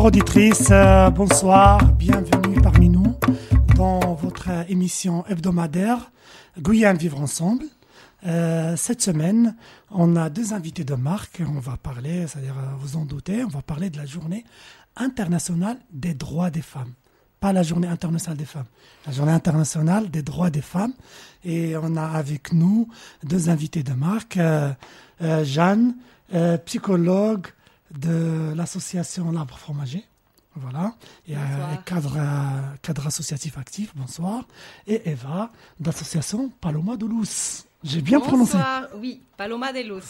Chers auditrices, euh, bonsoir, bienvenue parmi nous dans votre émission hebdomadaire Guyane Vivre Ensemble. Euh, cette semaine, on a deux invités de marque. On va parler, c'est-à-dire euh, vous en doutez, on va parler de la journée internationale des droits des femmes. Pas la journée internationale des femmes, la journée internationale des droits des femmes. Et on a avec nous deux invités de marque. Euh, Jeanne, psychologue de l'association L'Arbre Fromager. Voilà. Et, euh, cadre, euh, cadre associatif actif, bonsoir. Et Eva, d'association Paloma de Luz. J'ai bien prononcé. Bonsoir, oui, Paloma de Voilà.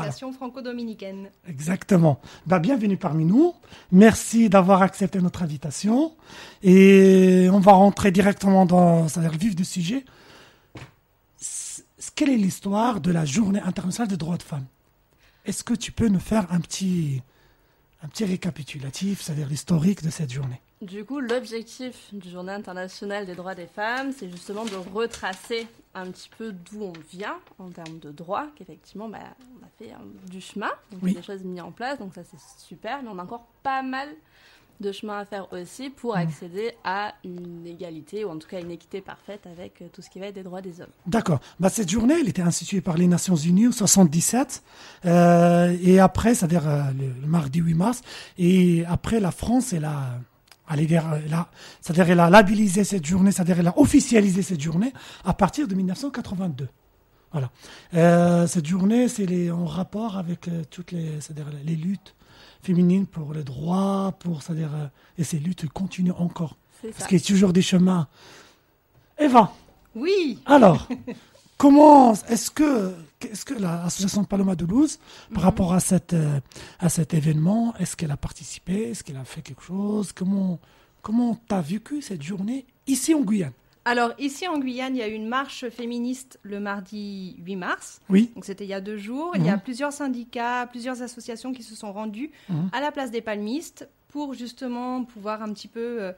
association franco-dominicaine. Exactement. Bah, bienvenue parmi nous. Merci d'avoir accepté notre invitation. Et on va rentrer directement dans le vif du sujet. Quelle est l'histoire de la Journée internationale des droits de femmes? Est-ce que tu peux nous faire un petit, un petit récapitulatif, c'est-à-dire l'historique de cette journée? Du coup, l'objectif du Journée internationale des droits des femmes, c'est justement de retracer un petit peu d'où on vient en termes de droits, qu'effectivement, bah, on a fait hein, du chemin, donc Oui. des choses mises en place, donc ça c'est super, mais on a encore pas mal de chemin à faire aussi pour accéder à une égalité, ou en tout cas une équité parfaite avec euh, tout ce qui va être des droits des hommes. D'accord. Bah, cette journée, elle était instituée par les Nations Unies en 77. Euh, et après, c'est-à-dire euh, le, mardi 8 mars. Et après, la France, elle a, c'est-à-dire elle a labellisé cette journée, c'est-à-dire elle a officialisé cette journée à partir de 1982. Voilà. Euh, cette journée, c'est en rapport avec toutes les, les luttes féminines pour les droits, pour, c'est-à-dire, euh, et ces luttes continuent encore. Parce qu'il y a toujours des chemins. Eva, Oui, alors, comment est-ce que est-ce que l'association Paloma de Luz, par Mhm. rapport à cette euh, à cet événement, est-ce qu'elle a participé, est-ce qu'elle a fait quelque chose, comment comment t'as vécu cette journée ici en Guyane? Alors ici en Guyane, il y a eu une marche féministe le mardi 8 mars. Oui, Donc c'était il y a deux jours. Il y a Mhm. plusieurs syndicats, plusieurs associations qui se sont rendus Mhm. à la place des palmistes pour justement pouvoir un petit peu euh,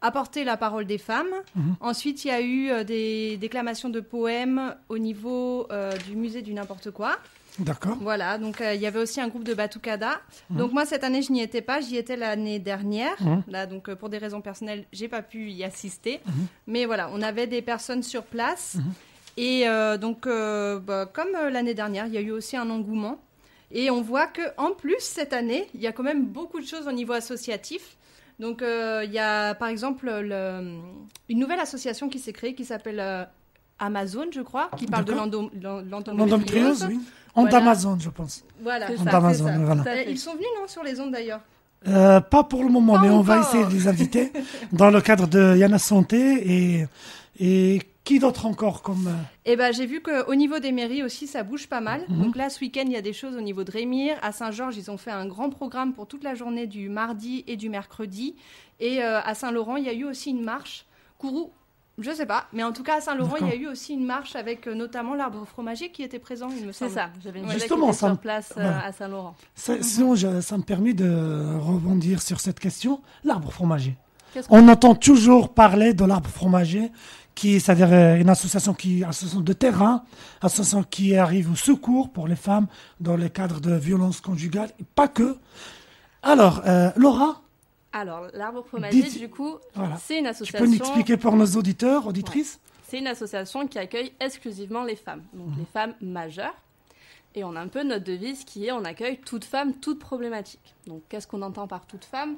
apporter la parole des femmes. Mhm. Ensuite, il y a eu euh, des déclamations de poèmes au niveau euh, du musée du n'importe quoi. D'accord. Voilà, donc euh, il y avait aussi un groupe de Batucada. Mhm. Donc moi cette année je n'y étais pas, j'y étais l'année dernière. Mhm. Là donc euh, pour des raisons personnelles, j'ai pas pu y assister. Mhm. Mais voilà, on avait des personnes sur place. Mhm. Et euh, donc bah, comme l'année dernière, il y a eu aussi un engouement. Et on voit que en plus cette année, il y a quand même beaucoup de choses au niveau associatif. Donc il y a par exemple le- une nouvelle association qui s'est créée qui s'appelle Amazon, je crois, qui parle de l'endométriose. oui. En Voilà. Amazon, je pense. Voilà. Ça, Amazon, ça, voilà. Euh. Ils sont venus, non, sur les ondes d'ailleurs Euh, pas pour le moment, mais on va essayer de les inviter dans le cadre de Yana Santé et et qui d'autre encore comme euh, Eh ben, j'ai vu qu'au niveau des mairies aussi, ça bouge pas mal. Mhm. Donc là, ce week-end, il y a des choses au niveau de Rémire. À Saint-Georges, ils ont fait un grand programme pour toute la journée du mardi et du mercredi. Et euh, à Saint-Laurent, il y a eu aussi une marche. Kourou, je sais pas. Mais en tout cas, à Saint-Laurent, il y a eu aussi une marche avec euh, notamment l'arbre fromager qui était présent, il me C'est semble. ça, j'avais une qui Justement, était me- sur place euh, voilà. à Saint-Laurent. Ça, sinon, je- ça me permet de rebondir sur cette question. L'arbre fromager. On entend toujours parler de l'arbre fromager, qui est, c'est-à-dire euh, une association qui, association de terrain, association qui arrive au secours pour les femmes dans le cadre de violences conjugales, et pas que. Alors, euh, Laura, Alors, l'arbre fromager, Dites- du coup, Voilà. c'est une tu association. peux nous expliquer pour nos auditeurs, auditrices C'est une association qui accueille exclusivement les femmes, donc Mhm. les femmes majeures. Et on a un peu notre devise qui est on accueille toute femme, toute problématique. Donc qu'est-ce qu'on entend par toute femme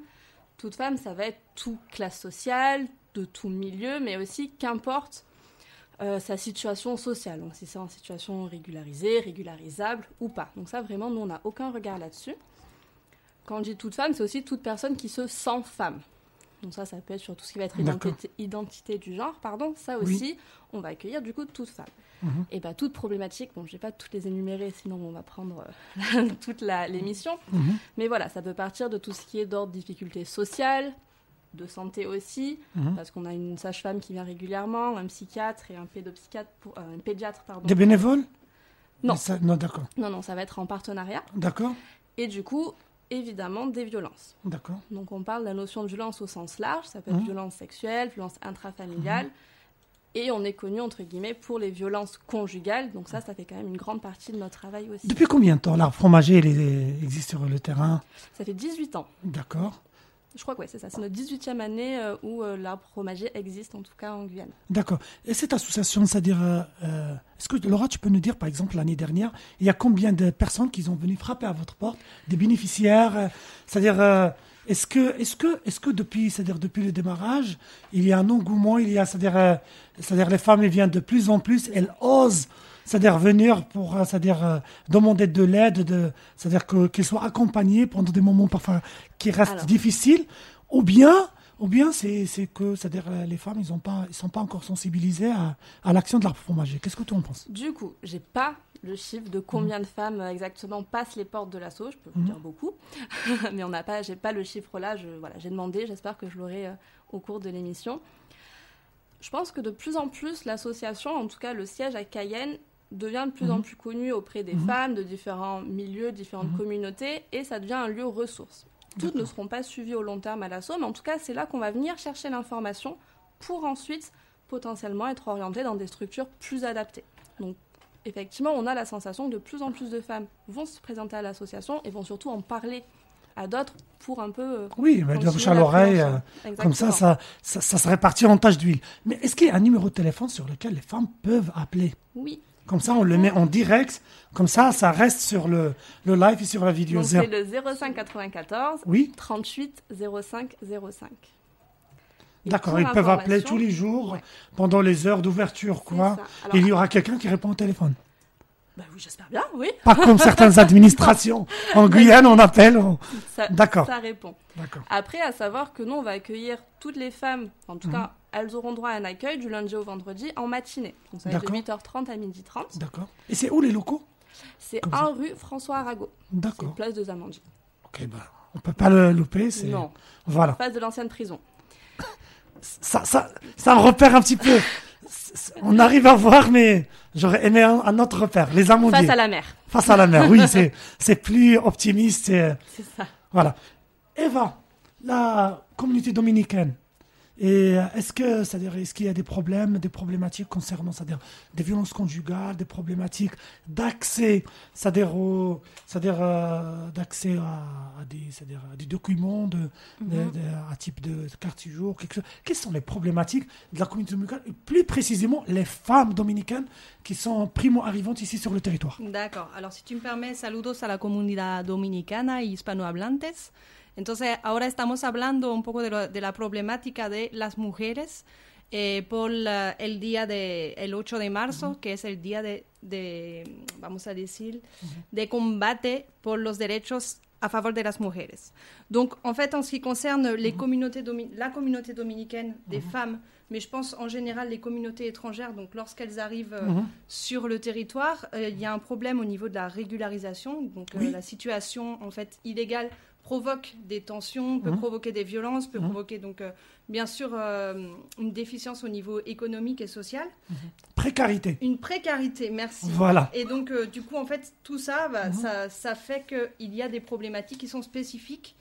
Toute femme, ça va être toute classe sociale, de tout milieu, mais aussi qu'importe euh, sa situation sociale. Donc si c'est en situation régularisée, régularisable ou pas. Donc ça, vraiment, nous, on n'a aucun regard là-dessus. Quand je dis toute femme, c'est aussi toute personne qui se sent femme. Donc ça, ça peut être sur tout ce qui va être identité, identité du genre, pardon. Ça Oui. aussi, on va accueillir du coup toute femme. Mhm. Et bien, toute problématique, bon, je vais pas toutes les énumérer, sinon on va prendre euh, toute l'émission. Mhm. Mais voilà, ça peut partir de tout ce qui est d'ordre difficultés sociales, de santé aussi, Mhm. parce qu'on a une sage-femme qui vient régulièrement, un psychiatre et un pédopsychiatre, pour, euh, un pédiatre, pardon. Des bénévoles? Non. Ça- non, d'accord. Non, non, ça va être en partenariat. D'accord. Et du coup, évidemment, des violences. D'accord. Donc on parle de la notion de violence au sens large, ça peut être violence sexuelle, violence intrafamiliale, et on est connu entre guillemets pour les violences conjugales, donc ça, ça fait quand même une grande partie de notre travail aussi. Depuis combien de temps l'arbre fromager existe sur le terrain? Ça fait 18 ans. D'accord. Je crois que ouais, c'est ça. C'est notre 18e année euh, où euh, l'arbre fromager existe, en tout cas en Guyane. D'accord. Et cette association, c'est-à-dire, euh, euh, est-ce que Laura, tu peux nous dire, par exemple, l'année dernière, il y a combien de personnes qui sont venues frapper à votre porte, des bénéficiaires, c'est-à-dire, est-ce que, est-ce que, est-ce que depuis, depuis le démarrage, il y a un engouement, il y a, c'est-à-dire, c'est-à-dire les femmes, elles viennent de plus en plus, elles osent, c'est-à-dire venir pour, euh, c'est-à-dire euh, demander de l'aide, de, c'est-à-dire que qu'elles soient accompagnées pendant des moments parfois qui restent Alors. difficiles, ou bien, ou bien c'est, c'est que, c'est-à-dire euh, les femmes, ils ont pas, ils sont pas encore sensibilisées à, à l'action de l'arbre fromager. Qu'est-ce que tu en penses? Du coup, j'ai pas le chiffre de combien de femmes exactement passent les portes de l'assaut. Je peux vous Mhm. dire beaucoup, mais on n'a pas, j'ai pas le chiffre là. Je, voilà, j'ai demandé. J'espère que je l'aurai euh, au cours de l'émission. Je pense que de plus en plus, l'association, en tout cas le siège à Cayenne, devient de plus en Mhm. plus connu auprès des Mhm. femmes de différents milieux, différentes Mhm. communautés, et ça devient un lieu ressource. Toutes ne seront pas suivies au long terme à l'assaut, mais en tout cas, c'est là qu'on va venir chercher l'information pour ensuite potentiellement être orienté dans des structures plus adaptées. Donc, effectivement, on a la sensation que de plus en plus de femmes vont se présenter à l'association et vont surtout en parler à d'autres pour un peu. euh, Oui, mais de la bouche à la l'oreille, euh, comme ça, ça, ça, ça se répartit en tâches d'huile. Mais est-ce qu'il y a un numéro de téléphone sur lequel les femmes peuvent appeler? Oui, Comme ça, on le met en direct. Comme ça, ça reste sur le, le live et sur la vidéo. donc c'est le 05 94 Oui, 38 05 05. Et d'accord. Ils peuvent appeler tous les jours Ouais. pendant les heures d'ouverture, quoi. Alors, il y aura quelqu'un qui répond au téléphone. Bah oui, j'espère bien, oui. Pas comme certaines administrations. En Guyane, on appelle. on- D'accord. ça répond. D'accord. Après, à savoir que nous, on va accueillir toutes les femmes, en tout Mhm. cas, elles auront droit à un accueil du lundi au vendredi en matinée. Donc ça va être de D'accord. 8h30 à 12h30. D'accord. Et c'est où les locaux? C'est Comme 1 rue François Arago. D'accord. place de Zamandie. Ok, ben, on peut pas le louper. c'est- Non, Voilà. face de l'ancienne prison. Ça, ça, ça repère un petit peu. On arrive à voir, mais j'aurais aimé un, un autre repère. Les amandiers. Face à la mer. Face à la mer, oui, c'est, c'est plus optimiste. c'est- C'est ça. Voilà. Eva, la communauté dominicaine, et euh, est-ce que, c'est-à-dire, est-ce qu'il y a des problèmes, des problématiques concernant, c'est-à-dire, des violences conjugales, des problématiques d'accès, c'est-à-dire, c'est-à-dire, euh, d'accès à, à des, c'est-à-dire, à des documents de, de- Mhm. de- à type de carte séjour, quelque chose. Quelles sont les problématiques de la communauté dominicaine, et plus précisément les femmes dominicaines qui sont primo-arrivantes ici sur le territoire? D'accord. Alors, si tu me permets, saludos a la comunidad dominicana y hispanohablantes. Entonces, ahora estamos hablando un poco de, lo- de la problemática de las mujeres eh, por la- el día de el 8 de marzo, que es el día de, de, vamos a decir, de combate por los derechos a favor de las mujeres. Donc, en fait, en ce qui concerne les communautés la communauté dominicaine des femmes, mais je pense en général les communautés étrangères, donc lorsqu'elles arrivent euh, sur le territoire, euh, il y a un problème au niveau de la régularisation. Donc, euh, Oui. la situation en fait illégale provoque des tensions, peut Mhm. provoquer des violences, peut Mhm. provoquer donc euh, bien sûr euh, une déficience au niveau économique et social, Précarité. une précarité. Merci. Voilà. Et donc, euh, du coup, en fait, tout ça, bah, ça, ça fait qu'il y a des problématiques qui sont spécifiques,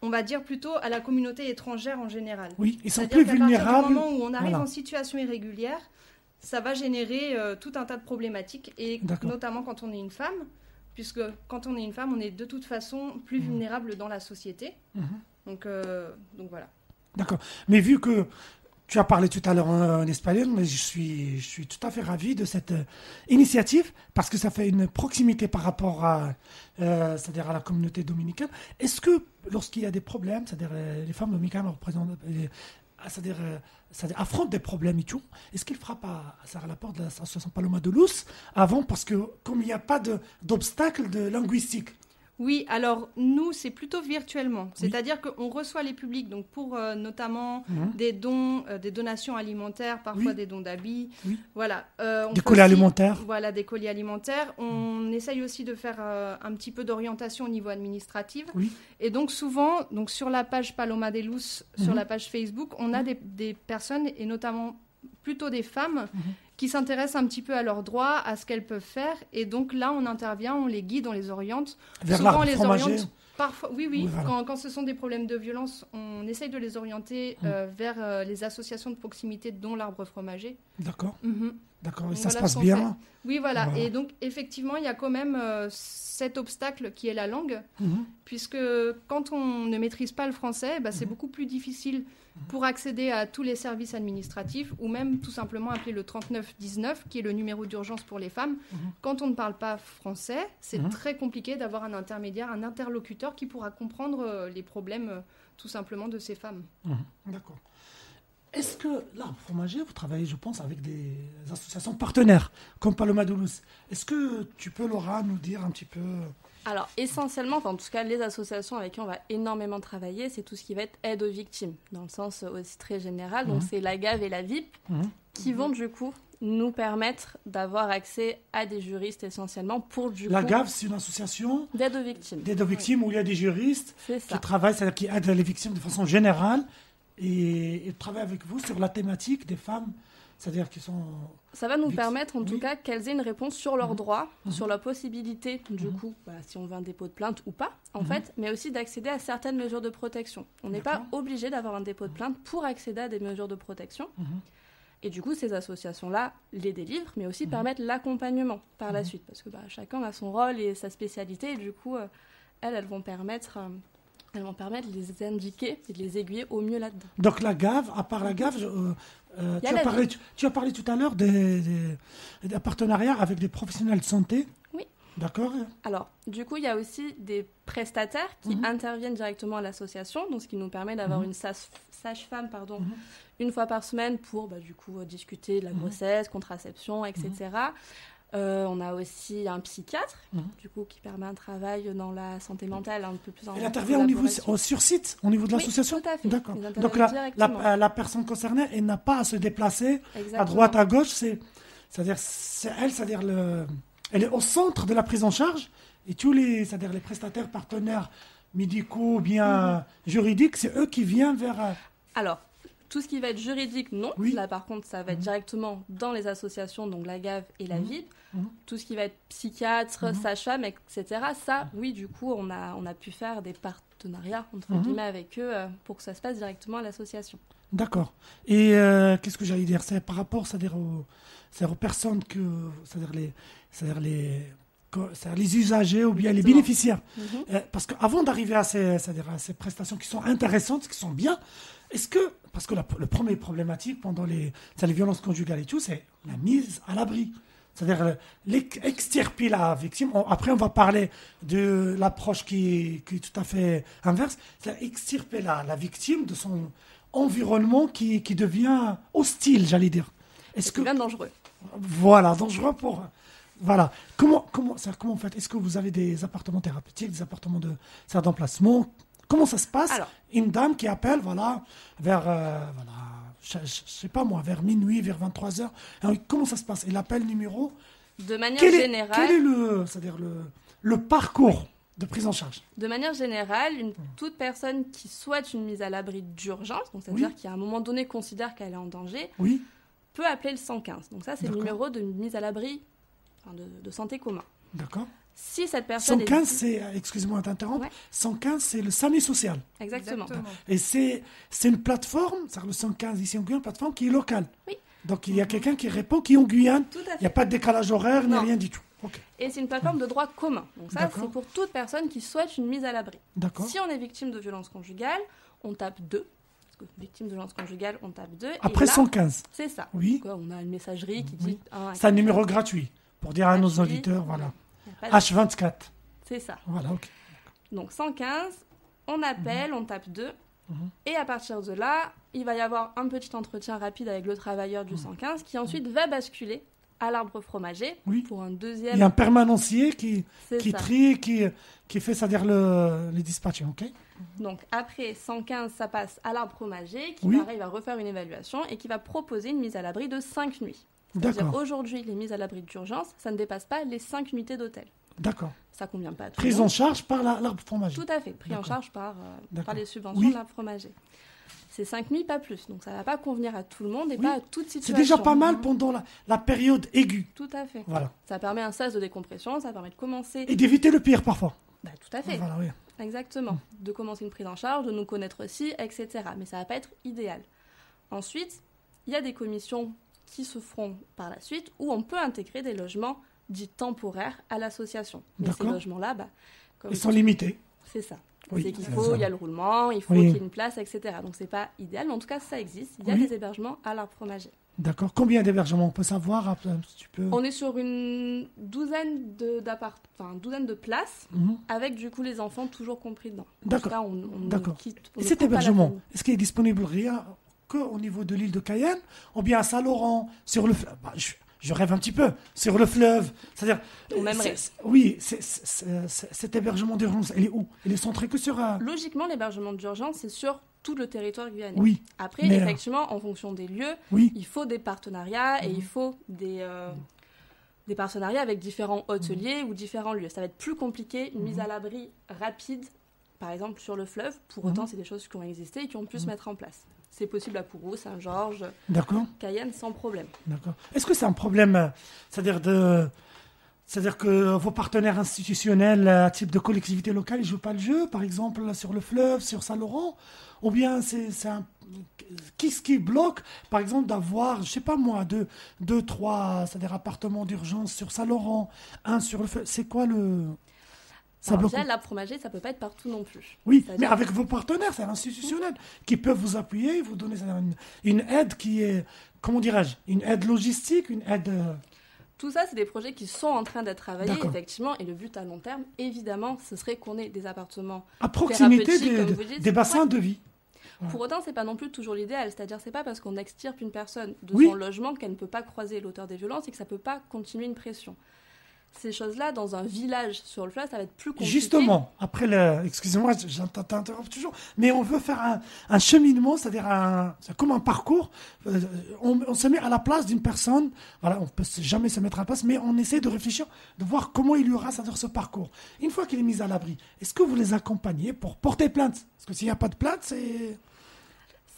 on va dire plutôt à la communauté étrangère en général. Oui, ils sont plus vulnérables. du moment où on arrive Voilà. en situation irrégulière, ça va générer tout un tas de problématiques, et notamment quand on est une femme, puisque quand on est une femme, on est de toute façon plus Mhm. vulnérable dans la société. Mhm. Donc, euh, donc voilà. D'accord. Mais vu que tu as parlé tout à l'heure en, en espagnol, mais je suis, je suis tout à fait ravi de cette euh, initiative parce que ça fait une proximité par rapport à, euh, c'est-à-dire à la communauté dominicaine. Est-ce que lorsqu'il y a des problèmes, c'est-à-dire les femmes dominicaines représentent, c'est-à-dire, euh, c'est-à-dire affrontent des problèmes et tout, est-ce qu'ils frappent à, à la porte de l'association Paloma de Luz avant? Parce que comme il n'y a pas d'obstacle de linguistique. Oui, alors nous, c'est plutôt virtuellement. Oui. C'est-à-dire qu'on reçoit les publics, donc pour euh, notamment des dons, euh, des donations alimentaires, parfois Oui. des dons d'habits. Oui. Voilà. Euh, on Des colis aussi- alimentaires. Voilà, des colis alimentaires. On essaye aussi de faire un petit peu d'orientation au niveau administratif. Et donc souvent, donc sur la page Paloma de Luz, sur Mhm. la page Facebook, on a Mhm. des, des personnes, et notamment plutôt des femmes, Mhm. Qui s'intéressent un petit peu à leurs droits, à ce qu'elles peuvent faire. Et donc là, on intervient, on les guide, on les oriente. Vers Souvent, on les fromager. oriente Parfois, oui, oui. Oui, voilà. quand, quand ce sont des problèmes de violence, on essaye de les orienter Mm. euh, vers euh, les associations de proximité, dont l'arbre fromager. D'accord. Mhm. D'accord, et ça se voilà passe ce qu'on bien. Oui, voilà. Voilà. Et donc, effectivement, il y a quand même euh, cet obstacle qui est la langue, Mhm. puisque quand on ne maîtrise pas le français, bah, Mhm. c'est beaucoup plus difficile pour accéder à tous les services administratifs ou même tout simplement appeler le 3919, qui est le numéro d'urgence pour les femmes. Mhm. Quand on ne parle pas français, c'est Mhm. très compliqué d'avoir un intermédiaire, un interlocuteur qui pourra comprendre euh, les problèmes euh, tout simplement de ces femmes. Mhm. D'accord. Est-ce que l'arbre fromager, vous travaillez, je pense, avec des associations partenaires, comme Paloma Doulos Est-ce que tu peux, Laura, nous dire un petit peu Alors, essentiellement, enfin, en tout cas, les associations avec qui on va énormément travailler, c'est tout ce qui va être aide aux victimes, dans le sens aussi très général. Donc, Mhm. c'est la GAV et la VIP Mhm. qui vont, du coup, nous permettre d'avoir accès à des juristes essentiellement pour, du La coup, GAV, c'est une association d'aide aux victimes. d'aide aux victimes où il y a des juristes qui travaillent, c'est-à-dire qui aident les victimes de façon générale et, et travaillent avec vous sur la thématique des femmes, c'est-à-dire qui sont. Ça va nous permettre, en tout cas, qu'elles aient une réponse sur leurs Mhm. droits, Mhm. sur la possibilité, du Mhm. coup, bah, si on veut un dépôt de plainte ou pas, en fait, mais aussi d'accéder à certaines mesures de protection. On n'est pas obligé d'avoir un dépôt de plainte pour accéder à des mesures de protection. Et du coup, ces associations-là les délivrent, mais aussi permettent l'accompagnement par la suite, parce que bah, chacun a son rôle et sa spécialité, et du coup, euh, elles, elles vont permettre, euh, elles vont permettre de les indiquer et de les aiguiller au mieux là-dedans. Donc la GAV, à part la GAV, je- euh, euh, Il y a tu, as parlé, tu, tu as parlé tout à l'heure des, des- d'un partenariat avec des professionnels de santé. Oui. D'accord Alors, du coup, il y a aussi des prestataires qui Mhm. interviennent directement à l'association, donc ce qui nous permet d'avoir Mhm. une sage-femme pardon, Mhm. une fois par semaine pour bah, du coup discuter de la grossesse, contraception, etc. Euh, on a aussi un psychiatre, du coup, qui permet un travail dans la santé mentale un peu plus en Elle intervient au niveau, sur site, au niveau de Oui, l'association tout à fait. D'accord. Donc la, la, la personne concernée, elle n'a pas à se déplacer à droite, à gauche. C'est, c'est-à-dire, c'est elle, c'est-à-dire le, elle est au centre de la prise en charge et tous les, c'est-à-dire les prestataires, partenaires médicaux, bien Mhm. juridiques, c'est eux qui viennent vers. euh, Alors, tout ce qui va être juridique, non. Oui. Là, par contre, ça va être Mhm. directement dans les associations, donc la GAV et la Mhm. VIP. Mhm. Tout ce qui va être psychiatre, sage-femme, etc. Ça, oui, du coup, on a, on a pu faire des partenariats, entre guillemets, avec eux euh, pour que ça se passe directement à l'association. D'accord. Et euh, qu'est-ce que j'allais dire? C'est par rapport, c'est-à-dire aux, aux personnes que, c'est-à-dire les, c'est-à-dire les, c'est-à-dire les usagers ou bien les bénéficiaires. Euh, parce qu'avant d'arriver à à ces prestations qui sont intéressantes, qui sont bien, est-ce que, parce que la, le premier problématique pendant les, c'est les violences conjugales et tout, c'est la mise à l'abri. C'est-à-dire euh, extirper la victime. On- après, on va parler de l'approche qui, qui est tout à fait inverse. C'est extirper la, la victime de son environnement qui, qui devient hostile, j'allais dire. Est-ce que bien dangereux. voilà, dangereux pour. Voilà. Comment, comment, c'est-à-dire Est-ce que vous avez des appartements thérapeutiques, des appartements de, c'est-à-dire d'emplacement? Comment ça se passe Alors. Une dame qui appelle, voilà, vers, euh, voilà, je, je- je sais pas moi, vers minuit, vers 23 heures. Alors, comment ça se passe Elle appelle numéro. De manière Quel est, générale, quel est le, c'est-à-dire le, le parcours de prise en charge De manière générale, une, toute personne qui souhaite une mise à l'abri d'urgence, donc c'est-à-dire Oui. qui à un moment donné considère qu'elle est en danger, Oui. peut appeler le 115. Donc ça, c'est le numéro de mise à l'abri enfin, de, de santé commun. D'accord. Si cette personne 115, est... c'est, euh, excusez-moi d'interrompre, Ouais. 115, c'est le SAMU social. Exactement. Et c'est, c'est une plateforme, c'est-à-dire le 115 ici en Guyane, une plateforme qui est locale. Oui. Donc il y a quelqu'un qui répond qui est en Guyane. Tout à Il n'y a pas de décalage horaire ni rien du tout. Ok. Et c'est une plateforme de droit commun. Donc ça, D'accord. c'est pour toute personne qui souhaite une mise à l'abri. D'accord. Si on est victime de violence conjugale, on tape 2. Parce que victime de violence conjugale, on tape 2. Après et là, 115. C'est ça. Oui. Quoi, on a une messagerie qui Oui. dit... un- C'est un numéro gratuit pour dire à nos auditeurs, voilà. Y a pas de- H24. C'est ça. Voilà, ok. Donc 115, on appelle, on tape 2. Mhm. Et à partir de là, il va y avoir un petit entretien rapide avec le travailleur du 115 qui ensuite va basculer à l'arbre fromager Mhm. Oui. pour un Il deuxième. y a un permanencier qui, C'est qui ça. trie, qui, qui fait, c'est-à-dire le, les dispatchs, ok Donc après 115, ça passe à l'arbre fromager qui Oui. pareil va refaire une évaluation et qui va proposer une mise à l'abri de 5 nuits. C'est-à-dire D'accord, aujourd'hui, les mises à l'abri d'urgence, ça ne dépasse pas les 5 nuitées d'hôtel. d'accord. Ça convient pas à tout Prise en charge par la- l'arbre fromager. Tout à fait, pris en charge par, euh, par les subventions Oui. de l'arbre fromager. C'est 5 nuits, pas plus. Donc ça ne va pas convenir à tout le monde et Oui. pas à toute C'est situation. déjà pas mal pendant la, la période aiguë. Tout à fait. Voilà. Ça permet un sas de décompression, ça permet de commencer. Et d'éviter le pire parfois. Bah, tout à fait, Voilà, oui. exactement. De commencer une prise en charge, de nous connaître aussi, etc. Mais ça va pas être idéal. Ensuite, il y a des commissions qui se feront par la suite, où on peut intégrer des logements dits temporaires à l'association. Mais ces logements-là, bah, comme Ils sont limités. c'est ça. Oui, c'est qu'il c'est faut, il y a le roulement, il faut Oui. qu'il y ait une place, etc. Donc c'est pas idéal, mais en tout cas ça existe. Il y a Oui. des hébergements à l'arbre fromager. D'accord. Combien d'hébergements on peut savoir si tu peux? On est sur une douzaine de enfin douzaine de places, Mhm. avec du coup les enfants toujours compris dedans. D'accord. D'accord. Et cet hébergement, est-ce qu'il est disponible rien que au niveau de l'île de Cayenne ou bien à Saint-Laurent, sur le fleuve Bah, je, je rêve un petit peu, sur le fleuve. C'est-à-dire. Oui, cet hébergement d'urgence, il est où? Il est centré que sur. un- Logiquement, l'hébergement d'urgence, c'est sur tout le territoire guyanais. Oui, Après, Mais, euh, effectivement, en fonction des lieux, oui. il faut des partenariats et Mhm. il faut des, euh, des partenariats avec différents hôteliers ou différents lieux. Ça va être plus compliqué, une mise à l'abri rapide, par exemple sur le fleuve. Pour autant, Mhm. c'est des choses qui ont existé et qui ont pu se mettre en place. C'est possible à Kourou, Saint-Georges, D'accord. Cayenne, sans problème. D'accord. Est-ce que c'est un problème, c'est-à-dire de, c'est-à-dire que vos partenaires institutionnels, euh, type de collectivité locale, ils jouent pas le jeu, par exemple sur le fleuve, sur Saint-Laurent, ou bien c'est, c'est un, qu'est-ce qui bloque, par exemple, d'avoir, je sais pas moi, deux, deux, trois, c'est-à-dire appartements d'urgence sur Saint-Laurent, un sur le fleuve, c'est quoi le, ça Alors, déjà, l'arbre fromager, ça peut pas être partout non plus. Oui, mais avec vos partenaires, c'est institutionnel, qui peuvent vous appuyer, vous donner une, une aide qui est, comment dirais-je, une aide logistique, une aide. euh, Tout ça, c'est des projets qui sont en train d'être travaillés, effectivement, et le but à long terme, évidemment, ce serait qu'on ait des appartements. à proximité des, comme des- vous dites. des bassins de vie. Pour autant, c'est pas non plus toujours l'idéal, c'est-à-dire c'est pas parce qu'on extirpe une personne de Oui. son logement qu'elle ne peut pas croiser l'auteur des violences et que ça peut pas continuer une pression. Ces choses-là, dans un village sur le fleuve, ça va être plus compliqué. Justement, après le. Excusez-moi, t'interrompre toujours, mais on veut faire un, un cheminement, c'est-à-dire un, comme un parcours. Euh, on, se met à la place d'une personne, voilà, on peut jamais se mettre à la place, mais on essaie de réfléchir, de voir comment il y aura ce parcours. Une fois qu'il est mis à l'abri, est-ce que vous les accompagnez pour porter plainte? Parce que s'il n'y a pas de plainte, c'est.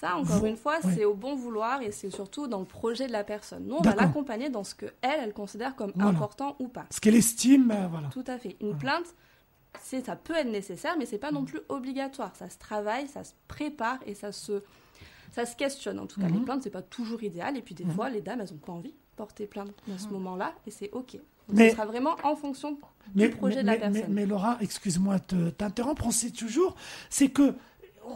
Ça, encore Vous- une fois, ouais. c'est au bon vouloir et c'est surtout dans le projet de la personne. Nous, on va l'accompagner dans ce que elle, elle considère comme Voilà. important ou pas. Ce qu'elle estime, euh, voilà. Tout à fait. Une plainte, c'est ça peut être nécessaire, mais c'est pas Mm. non plus obligatoire. Ça se travaille, ça se prépare et ça se ça se questionne. En tout cas, les plaintes c'est pas toujours idéal. Et puis des Mhm. fois, les dames, elles ont pas envie de porter plainte dans ce Mhm. moment-là, et c'est ok. Donc, Mais- ce sera vraiment en fonction Mais, du projet mais- de la personne. mais- mais Laura, excuse-moi de t'interrompre, on sait toujours, c'est que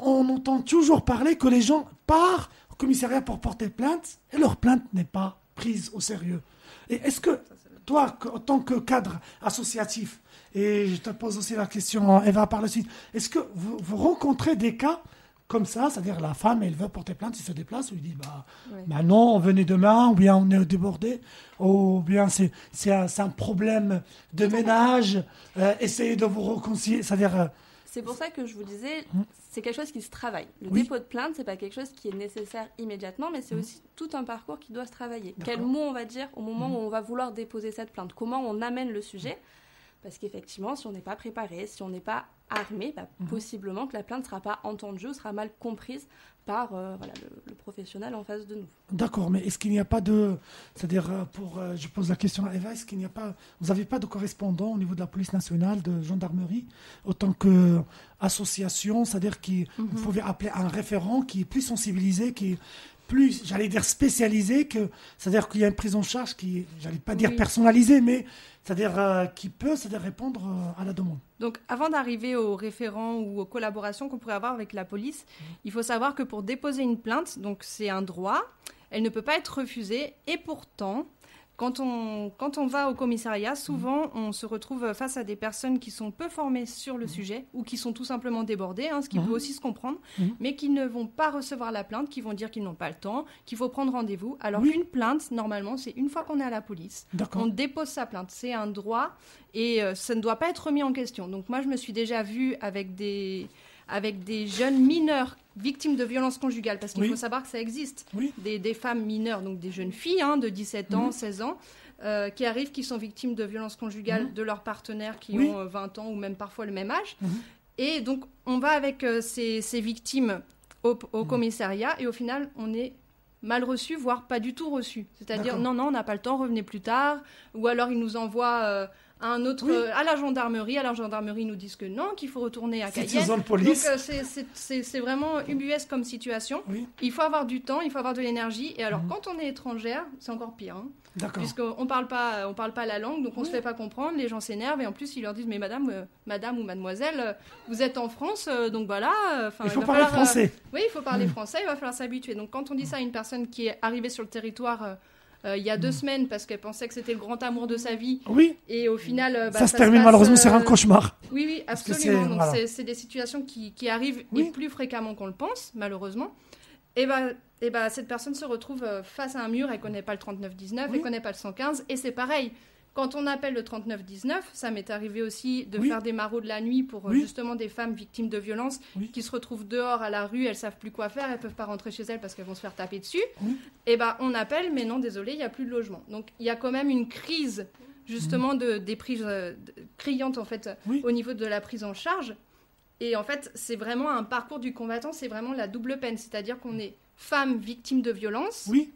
on entend toujours parler que les gens partent au commissariat pour porter plainte et leur plainte n'est pas prise au sérieux. Et est-ce que toi, en tant que cadre associatif, et je te pose aussi la question, Eva, par la suite, est-ce que vous, vous rencontrez des cas comme ça, c'est-à-dire la femme, elle veut porter plainte, il se déplace, ou il dit, bah, Ouais. bah non, venez demain, ou bien on est débordé, ou bien c'est c'est un, c'est un problème de ménage, euh, essayez de vous réconcilier, c'est-à-dire... C'est pour ça que je vous disais, Mhm. c'est quelque chose qui se travaille. Le Oui. dépôt de plainte, c'est pas quelque chose qui est nécessaire immédiatement, mais c'est Mhm. aussi tout un parcours qui doit se travailler. Quel mot on va dire au moment Mhm. où on va vouloir déposer cette plainte? Comment on amène le sujet? Parce qu'effectivement, si on n'est pas préparé, si on n'est pas armé, bah, Mhm. possiblement que la plainte ne sera pas entendue ou sera mal comprise par euh, voilà, le, le professionnel en face de nous. D'accord, mais est-ce qu'il n'y a pas de... C'est-à-dire, euh, pour, euh, je pose la question à Eva, est-ce qu'il n'y a pas... Vous n'avez pas de correspondant au niveau de la police nationale, de gendarmerie, autant que association, c'est-à-dire qui... Mhm. Vous pouvez appeler un référent qui est plus sensibilisé, qui est plus, j'allais dire, spécialisé, que, c'est-à-dire qu'il y a une prise en charge qui, j'allais pas dire personnalisée, mais c'est-à-dire euh, qui peut c'est-à-dire répondre euh, à la demande. Donc, avant d'arriver aux référents ou aux collaborations qu'on pourrait avoir avec la police, il faut savoir que pour déposer une plainte, donc c'est un droit, elle ne peut pas être refusée. Et pourtant, quand on, quand on va au commissariat, souvent on se retrouve face à des personnes qui sont peu formées sur le sujet ou qui sont tout simplement débordées, hein, ce qui Mhm. peut aussi se comprendre, Mhm. mais qui ne vont pas recevoir la plainte, qui vont dire qu'ils n'ont pas le temps, qu'il faut prendre rendez-vous. Alors Oui. qu'une plainte, normalement, c'est une fois qu'on est à la police, on dépose sa plainte. C'est un droit et euh, ça ne doit pas être remis en question. Donc moi, je me suis déjà vue avec des, avec des jeunes mineurs victimes de violences conjugales, parce qu'il Oui. faut savoir que ça existe. Oui. Des, des femmes mineures, donc des jeunes filles hein, de 17 ans, Mhm. 16 ans, euh, qui arrivent, qui sont victimes de violences conjugales Mhm. de leurs partenaires qui Oui. ont euh, 20 ans ou même parfois le même âge. Mhm. Et donc, on va avec euh, ces, ces victimes au, au Mhm. commissariat et au final, on est mal reçu, voire pas du tout reçu. C'est-à-dire, non, non, on n'a pas le temps, revenez plus tard. Ou alors, ils nous envoient euh, un autre, Oui. euh, à la gendarmerie. À la gendarmerie, ils nous disent que non, qu'il faut retourner à Cayenne. une zone Donc police. euh, c'est- vraiment ubuesque comme situation. Oui, Il faut avoir du temps, il faut avoir de l'énergie. Et alors, Mhm. quand on est étrangère, c'est encore pire. hein. d'accord. Puisqu'on parle pas, on parle pas la langue, donc on Oui. se fait pas comprendre, les gens s'énervent et en plus ils leur disent mais madame, euh, madame ou mademoiselle, vous êtes en France, donc voilà. Il faut parler falloir, français. oui, il faut parler Mm. français, il va falloir s'habituer. Donc quand on dit ça à une personne qui est arrivée sur le territoire euh, euh, il y a deux Mm. semaines parce qu'elle pensait que c'était le grand amour de sa vie Oui, et au final euh, bah, ça se termine passe, malheureusement euh, sur un cauchemar. Oui, oui, absolument. c'est- voilà. c'est c'est des situations qui, qui arrivent Oui. et plus fréquemment qu'on le pense, malheureusement. Et bah, et bah, cette personne se retrouve euh, face à un mur, elle connaît pas le 3919, Oui. elle connaît pas le 115, et c'est pareil. Quand on appelle le 3919, ça m'est arrivé aussi de Oui. faire des maraudes la nuit pour euh, Oui. justement des femmes victimes de violences Oui. qui se retrouvent dehors à la rue, elles savent plus quoi faire, elles peuvent pas rentrer chez elles parce qu'elles vont se faire taper dessus. Et bah on appelle, mais non, désolé, il y a plus de logement. Donc il y a quand même une crise justement de, des prises euh, criantes en fait au niveau de la prise en charge. Et en fait, c'est vraiment un parcours du combattant, c'est vraiment la double peine, c'est-à-dire qu'on est femme victime de violence Oui,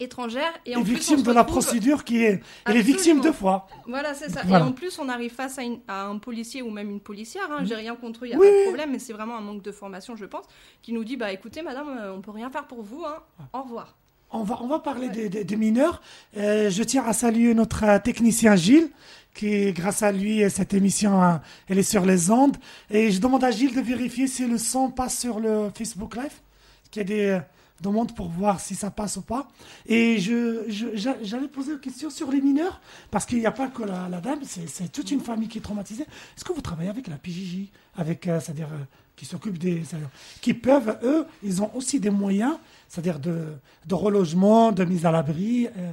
étrangère et, et, en plus, de la procédure qui est. Elle est Absolument. victime deux fois. Voilà, c'est ça. Voilà. Et en plus, on arrive face à, une- à un policier ou même une policière. Hein. J'ai rien contre eux, il n'y a Oui, pas de problème, mais c'est vraiment un manque de formation, je pense, qui nous dit bah écoutez, madame, euh, on peut rien faire pour vous. Hein. Au revoir. On va, on va parler Ouais. des, des- des mineurs. Euh, je tiens à saluer notre euh, technicien Gilles, qui, grâce à lui, cette émission, euh, elle est sur les ondes. Et je demande à Gilles de vérifier si le son passe sur le Facebook Live, qu'il y a des demandes pour voir si ça passe ou pas. Et je, je- j'a- j'allais poser une question sur les mineurs, parce qu'il n'y a pas que la, la dame, c'est toute une famille qui est traumatisée. Est-ce que vous travaillez avec la PJJ, avec, euh, c'est-à-dire, euh, qui s'occupent des, qui peuvent, eux, ils ont aussi des moyens, c'est-à-dire de, de relogement, de mise à l'abri. euh,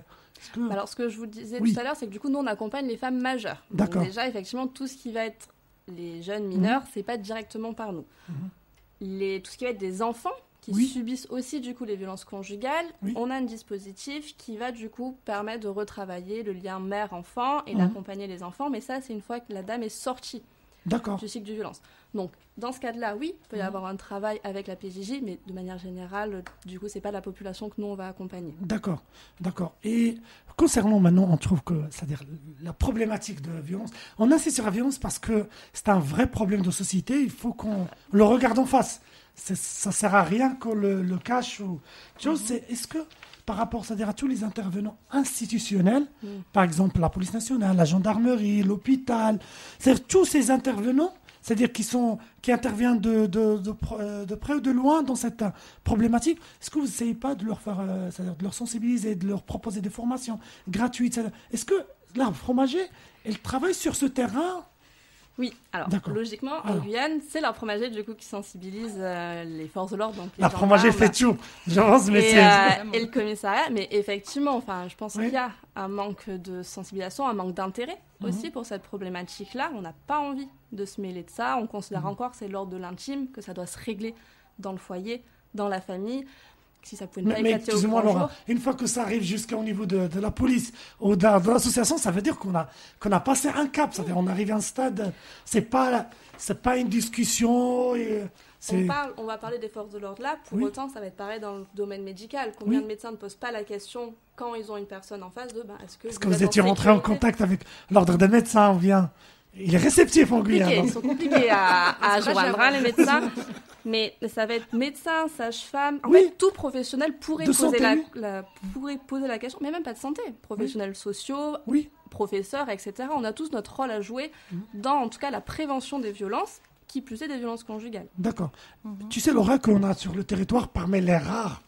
que- Alors, ce que je vous disais Oui. tout à l'heure, c'est que du coup, nous, on accompagne les femmes majeures. D'accord. déjà, effectivement, tout ce qui va être les jeunes mineurs, c'est pas directement par nous. Les, tout ce qui va être des enfants qui Oui. subissent aussi du coup les violences conjugales, Oui. on a un dispositif qui va du coup permettre de retravailler le lien mère-enfant et Mhm. d'accompagner les enfants. Mais ça, c'est une fois que la dame est sortie du cycle de violence. Donc, dans ce cas-là, oui, il peut y Mhm. avoir un travail avec la PJJ, mais de manière générale, du coup, c'est pas la population que nous on va accompagner. D'accord, d'accord. Et concernant maintenant, on trouve que, c'est-à-dire la problématique de violence, on insiste sur la violence parce que c'est un vrai problème de société. Il faut qu'on le regarde en face. Ça sert à rien qu'on le, le cache ou chose. C'est est-ce que par rapport, c'est-à-dire à tous les intervenants institutionnels, Mm. par exemple la police nationale, la gendarmerie, l'hôpital, c'est-à-dire tous ces intervenants, c'est-à-dire qui sont qui interviennent de, de, de, euh, de près ou de loin dans cette euh, problématique, est-ce que vous n'essayez pas de leur faire, euh, c'est-à-dire de leur sensibiliser, de leur proposer des formations gratuites Est-ce que l'arbre fromager, elle travaille sur ce terrain Oui, alors logiquement, en Alors. Guyane, c'est leur fromager du coup qui sensibilise euh, les forces de l'ordre. donc les L'arbre fromager fait tout, j'avance, mais et, c'est... euh, et le commissariat, mais effectivement, enfin, je pense Oui. qu'il y a un manque de sensibilisation, un manque d'intérêt Mhm. aussi pour cette problématique-là. On n'a pas envie de se mêler de ça. On considère Mhm. encore que c'est l'ordre de l'intime, que ça doit se régler dans le foyer, dans la famille. Si ça pouvait ne Mais, pas mais éclater au excusez-moi, Laura, jour. une fois que ça arrive jusqu'au niveau de, de la police ou de, de l'association, ça veut dire qu'on a, qu'on a passé un cap. C'est-à-dire on arrive à un stade, c'est pas, c'est pas une discussion. et c'est- On, parle, on va parler des forces de l'ordre là, pour Oui. autant ça va être pareil dans le domaine médical. Combien Oui. de médecins ne posent pas la question quand ils ont une personne en face de bah, est-ce que, Est-ce vous que vous êtes étiez rentré en contact avec l'ordre des médecins ou bien? Il est réceptif en Guyane. Ils sont compliqués à, à joindre, hein, les médecins. Mais ça va être médecin, sage-femme. En Oui. fait, tout professionnel pourrait De poser, santé, la, oui. la- pourrait poser la question, mais même pas de santé. Professionnels sociaux, Oui, professeurs, etc. On a tous notre rôle à jouer Mhm. dans, en tout cas, la prévention des violences, qui plus est des violences conjugales. d'accord. Mhm. Tu sais, Laura, qu'on a sur le territoire, parmi les rares,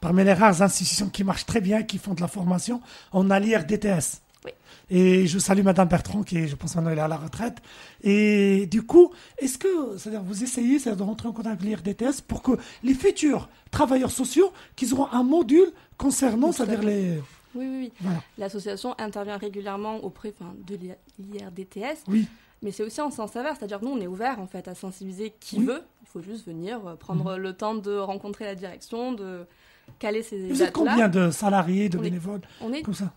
parmi les rares institutions qui marchent très bien, qui font de la formation, on a l'IRDTS. Et je salue Madame Bertrand, qui, est, je pense, maintenant elle est à la retraite. Et du coup, est-ce que, c'est-à-dire, vous essayez, de rentrer en contact avec l'IRDTS pour que les futurs travailleurs sociaux, qu'ils auront un module concernant, c'est-à-dire les, Oui, oui, oui. voilà, L'association intervient régulièrement auprès enfin, de l'IRDTS, oui, mais c'est aussi en sens inverse, c'est-à-dire que nous, on est ouvert en fait à sensibiliser qui Oui. Mhm. veut. Il faut juste venir euh, prendre le temps de rencontrer la direction, de caler ces Vous êtes combien de salariés, de On est- bénévoles, On est, comme ça?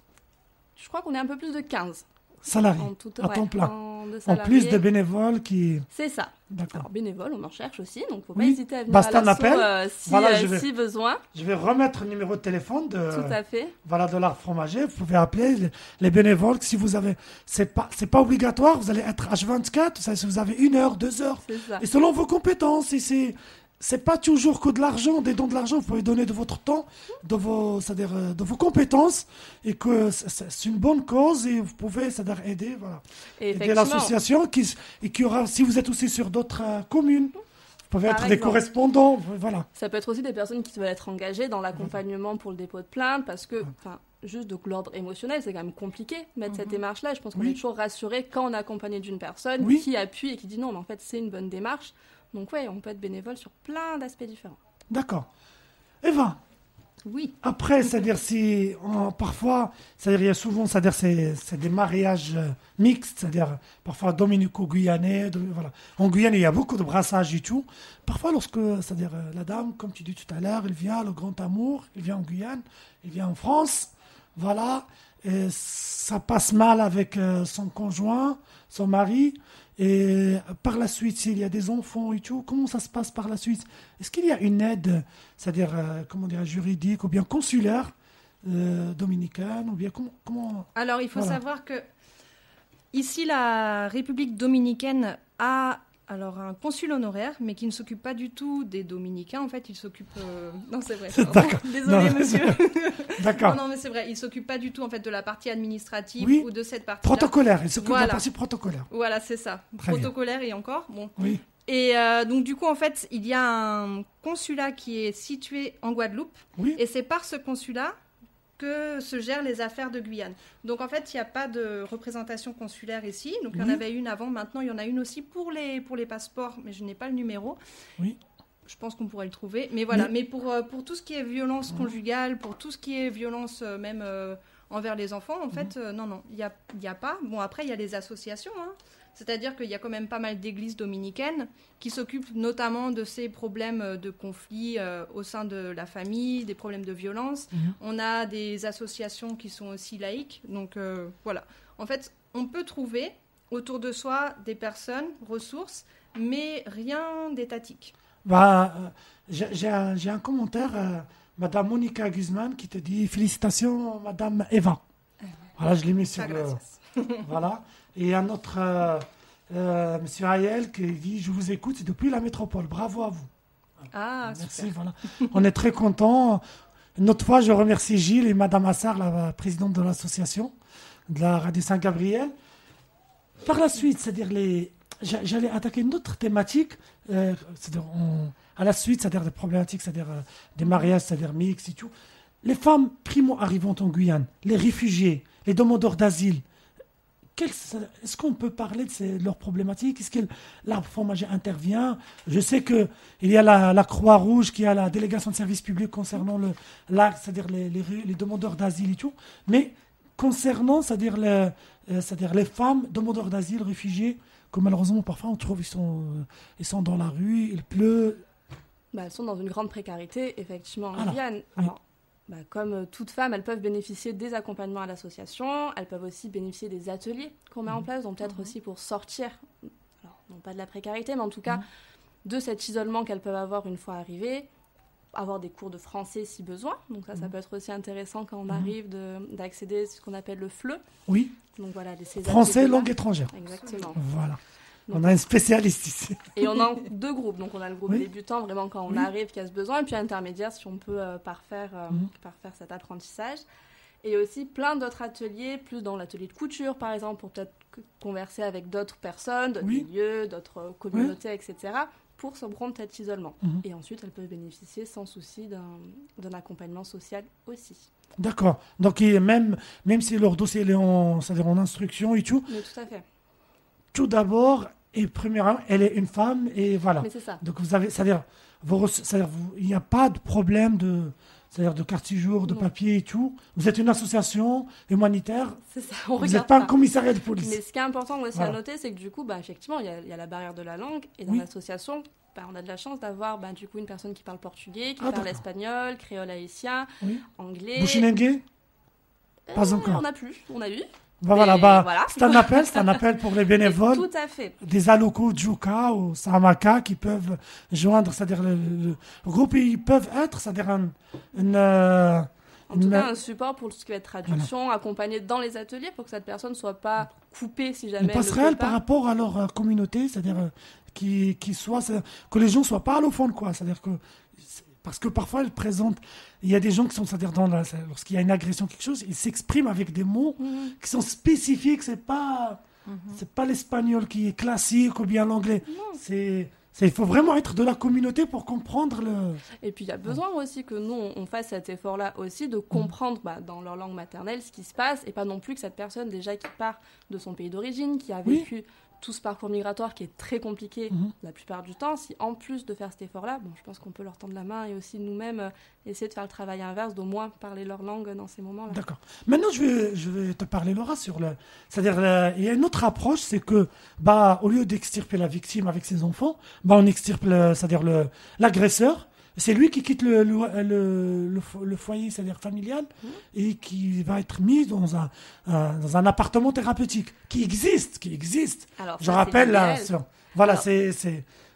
Je crois qu'on est un peu plus de 15 Salariés, en tout à temps plein. en- de En plus des bénévoles qui. C'est ça. D'accord. Alors, bénévoles, on en cherche aussi, donc faut pas Oui. hésiter à venir Basta à un appel. euh, si, Voilà, euh, je vais- si besoin. Je vais remettre le numéro de téléphone de. Tout à fait. Voilà, de l'art fromager. Vous pouvez appeler les, les bénévoles. Si vous avez, c'est pas, c'est pas obligatoire. Vous allez être H24. Vous savez, si vous avez une heure, deux heures, et selon vos compétences. Et c'est, c'est pas toujours que de l'argent, des dons de l'argent. Vous pouvez donner de votre temps, de vos, c'est-à-dire euh, de vos compétences, et que c'est- une bonne cause et vous pouvez, c'est-à-dire aider, voilà, Et aider l'association qui, et qui aura, si vous êtes aussi sur d'autres euh, communes, vous pouvez Par être des correspondants, voilà. Ça peut être aussi des personnes qui veulent être engagées dans l'accompagnement pour le dépôt de plainte parce que, juste de l'ordre émotionnel, c'est quand même compliqué de mettre cette démarche-là. Je pense qu'on Oui. est toujours rassuré quand on est accompagné d'une personne Oui. qui appuie et qui dit non, mais en fait, c'est une bonne démarche. Donc, ouais, on peut être bénévole sur plein d'aspects différents. D'accord. Eva, Oui. Après, c'est-à-dire si on- parfois, c'est-à-dire il y a souvent, c'est-à-dire c'est, c'est des mariages euh, mixtes, c'est-à-dire parfois dominico-guyanais, de- voilà. En Guyane, il y a beaucoup de brassages et tout. Parfois, lorsque, c'est-à-dire euh, la dame, comme tu dis tout à l'heure, elle vient, le grand amour, il vient en Guyane, il vient en France, voilà, et ça passe mal avec euh, son conjoint, son mari. Et par la suite, s'il y a des enfants et tout, comment ça se passe par la suite? Est-ce qu'il y a une aide, c'est-à-dire, euh, comment dire, juridique ou bien consulaire euh, dominicaine ou bien comment, comment Alors, il faut Voilà. savoir que ici, la République dominicaine a alors un consul honoraire, mais qui ne s'occupe pas du tout des dominicains. En fait, il s'occupe. euh, Non, c'est vrai. Désolé, monsieur. D'accord. Non, non, mais c'est vrai. Il s'occupe pas du tout en fait de la partie administrative Oui. ou de cette partie. Protocolaire, il s'occupe de la Voilà. partie protocolaire. Voilà, c'est ça. Très bien. Protocolaire et encore. Bon. Oui, Et euh, donc du coup, en fait, il y a un consulat qui est situé en Guadeloupe, oui, et c'est par ce consulat que se gèrent les affaires de Guyane. Donc en fait, il n'y a pas de représentation consulaire ici. Donc il y en Oui. avait une avant, maintenant il y en a une aussi pour les, pour les passeports, mais je n'ai pas le numéro. oui. Je pense qu'on pourrait le trouver. Mais voilà, Mais- mais, pour, euh, pour tout ce qui est violence conjugale, pour tout ce qui est violence euh, même euh, envers les enfants, en fait, euh, non, non, il n'y a, il y a pas. Bon, après, il y a les associations. hein. C'est-à-dire qu'il y a quand même pas mal d'églises dominicaines qui s'occupent notamment de ces problèmes euh, de conflits euh, au sein de la famille, des problèmes de violence. Mhm. On a des associations qui sont aussi laïques. Donc euh, voilà. En fait, on peut trouver autour de soi des personnes, ressources, mais rien d'étatique. Bah, j'ai un, commentaire, euh, Madame Monica Guzman, qui te dit félicitations, Madame Eva. Voilà, je l'ai mis sur Ah, le. Voilà. Et un autre, euh, euh, Monsieur Ayel, qui dit Je vous écoute depuis la métropole. Bravo à vous. Ah, Merci, super. voilà. On est très contents. Une autre fois, je remercie Gilles et Madame Assar, la présidente de l'association de la Radio Saint-Gabriel. Par la suite, c'est-à-dire les. j'a- J'allais attaquer une autre thématique, euh, on- à la suite, c'est-à-dire des problématiques, c'est-à-dire des mariages, c'est-à-dire mix et tout. Les femmes primo-arrivantes en Guyane, les réfugiés, les demandeurs d'asile, est-ce qu'on peut parler de ces- leurs problématiques? Est-ce que l'arbre fromager intervient? Je sais que il y a la, la Croix-Rouge qui a la délégation de service public concernant le, c'est-à-dire les, les, les demandeurs d'asile et tout, mais concernant, c'est-à-dire le- euh, c'est-à-dire les femmes demandeurs d'asile, réfugiés, que malheureusement parfois on trouve ils sont, euh, ils sont dans la rue, il pleut. Bah, elles sont dans une grande précarité, effectivement, en Alors, Guyane. oui. Alors, bah, comme euh, toutes femmes, elles peuvent bénéficier des accompagnements à l'association, elles peuvent aussi bénéficier des ateliers qu'on met en place, donc peut-être aussi pour sortir, alors, non pas de la précarité, mais en tout cas Mhm. de cet isolement qu'elles peuvent avoir une fois arrivées, avoir des cours de français si besoin. Donc ça, ça peut être aussi intéressant quand on arrive de- d'accéder à ce qu'on appelle le FLE. Oui, Donc voilà, les- ces français, langue étrangère. Exactement. Voilà. Donc- On a un spécialiste ici. Et on a deux groupes. Donc on a le groupe Oui. débutant, vraiment quand on Oui. arrive, qui a ce besoin, et puis intermédiaire, si on peut euh, parfaire, euh, Mhm. parfaire cet apprentissage. Et aussi plein d'autres ateliers, plus dans l'atelier de couture, par exemple, pour peut-être converser avec d'autres personnes, d'autres Oui. milieux, d'autres communautés, etc., pour se prendre cet isolement. Mhm. Et ensuite, elles peuvent bénéficier sans souci d'un accompagnement social aussi. D'accord. Donc même, même si leur dossier est en, c'est-à-dire en instruction et tout, Mais tout à fait. tout d'abord, et premièrement, elle est une femme et voilà. Mais c'est ça. Donc vous avez, c'est-à-dire, il n'y a pas de problème de, c'est-à-dire de quartier jour, de Non. papier et tout. Vous êtes une association humanitaire. C'est ça. On vous n'êtes pas un commissariat de police. Mais ce qui est important aussi Voilà. à noter, c'est que du coup, bah, effectivement, il y, a- il y a la barrière de la langue. Et dans Oui. l'association, bah, on a de la chance d'avoir bah, du coup une personne qui parle portugais, qui Ah, parle espagnol, créole haïtien, Oui. anglais. Bouchinengue Euh, Pas encore. On a plus, on a eu. Bah, voilà, bah, voilà. c'est un appel, c'est un appel pour les bénévoles. Tout à fait. des alocos Djuka ou Samaka qui peuvent joindre, c'est-à-dire le, le- groupe, ils peuvent être, c'est-à-dire un, une, euh, En tout une- cas, un support pour tout ce qui va être traduction, accompagné dans les ateliers pour que cette personne soit pas coupée si jamais une elle ne passerelle par rapport à leur euh, communauté, c'est-à-dire euh, qui, qui soit, que les gens soient pas allophones, quoi. C'est-à-dire que parce que parfois ils présentent, il y a des gens qui sont, c'est-à-dire lorsqu'il y a une agression quelque chose, ils s'expriment avec des mots Mhm. qui sont spécifiques. C'est pas, c'est pas l'espagnol qui est classique ou bien l'anglais. C'est, il faut vraiment être de la communauté pour comprendre le. Et puis il y a besoin aussi que nous, on- fasse cet effort-là aussi de comprendre bah, dans leur langue maternelle ce qui se passe et pas non plus que cette personne déjà qui part de son pays d'origine, qui a Oui. Tout ce parcours migratoire qui est très compliqué Mhm. la plupart du temps, si en plus de faire cet effort-là, bon, je pense qu'on peut leur tendre la main et aussi nous-mêmes euh, essayer de faire le travail inverse, d'au moins parler leur langue dans ces moments-là. D'accord. Maintenant, je vais, je vais te parler, Laura, sur le. C'est-à-dire, le- il y a une autre approche, c'est que, bah, au lieu d'extirper la victime avec ses enfants, bah, on extirpe, le- c'est-à-dire le, l'agresseur. C'est lui qui quitte le, le, le, le fo- le foyer, c'est-à-dire familial, et qui va être mis dans un, un- dans un appartement thérapeutique qui existe, qui existe. Alors, Je rappelle là, sur- voilà, c'est,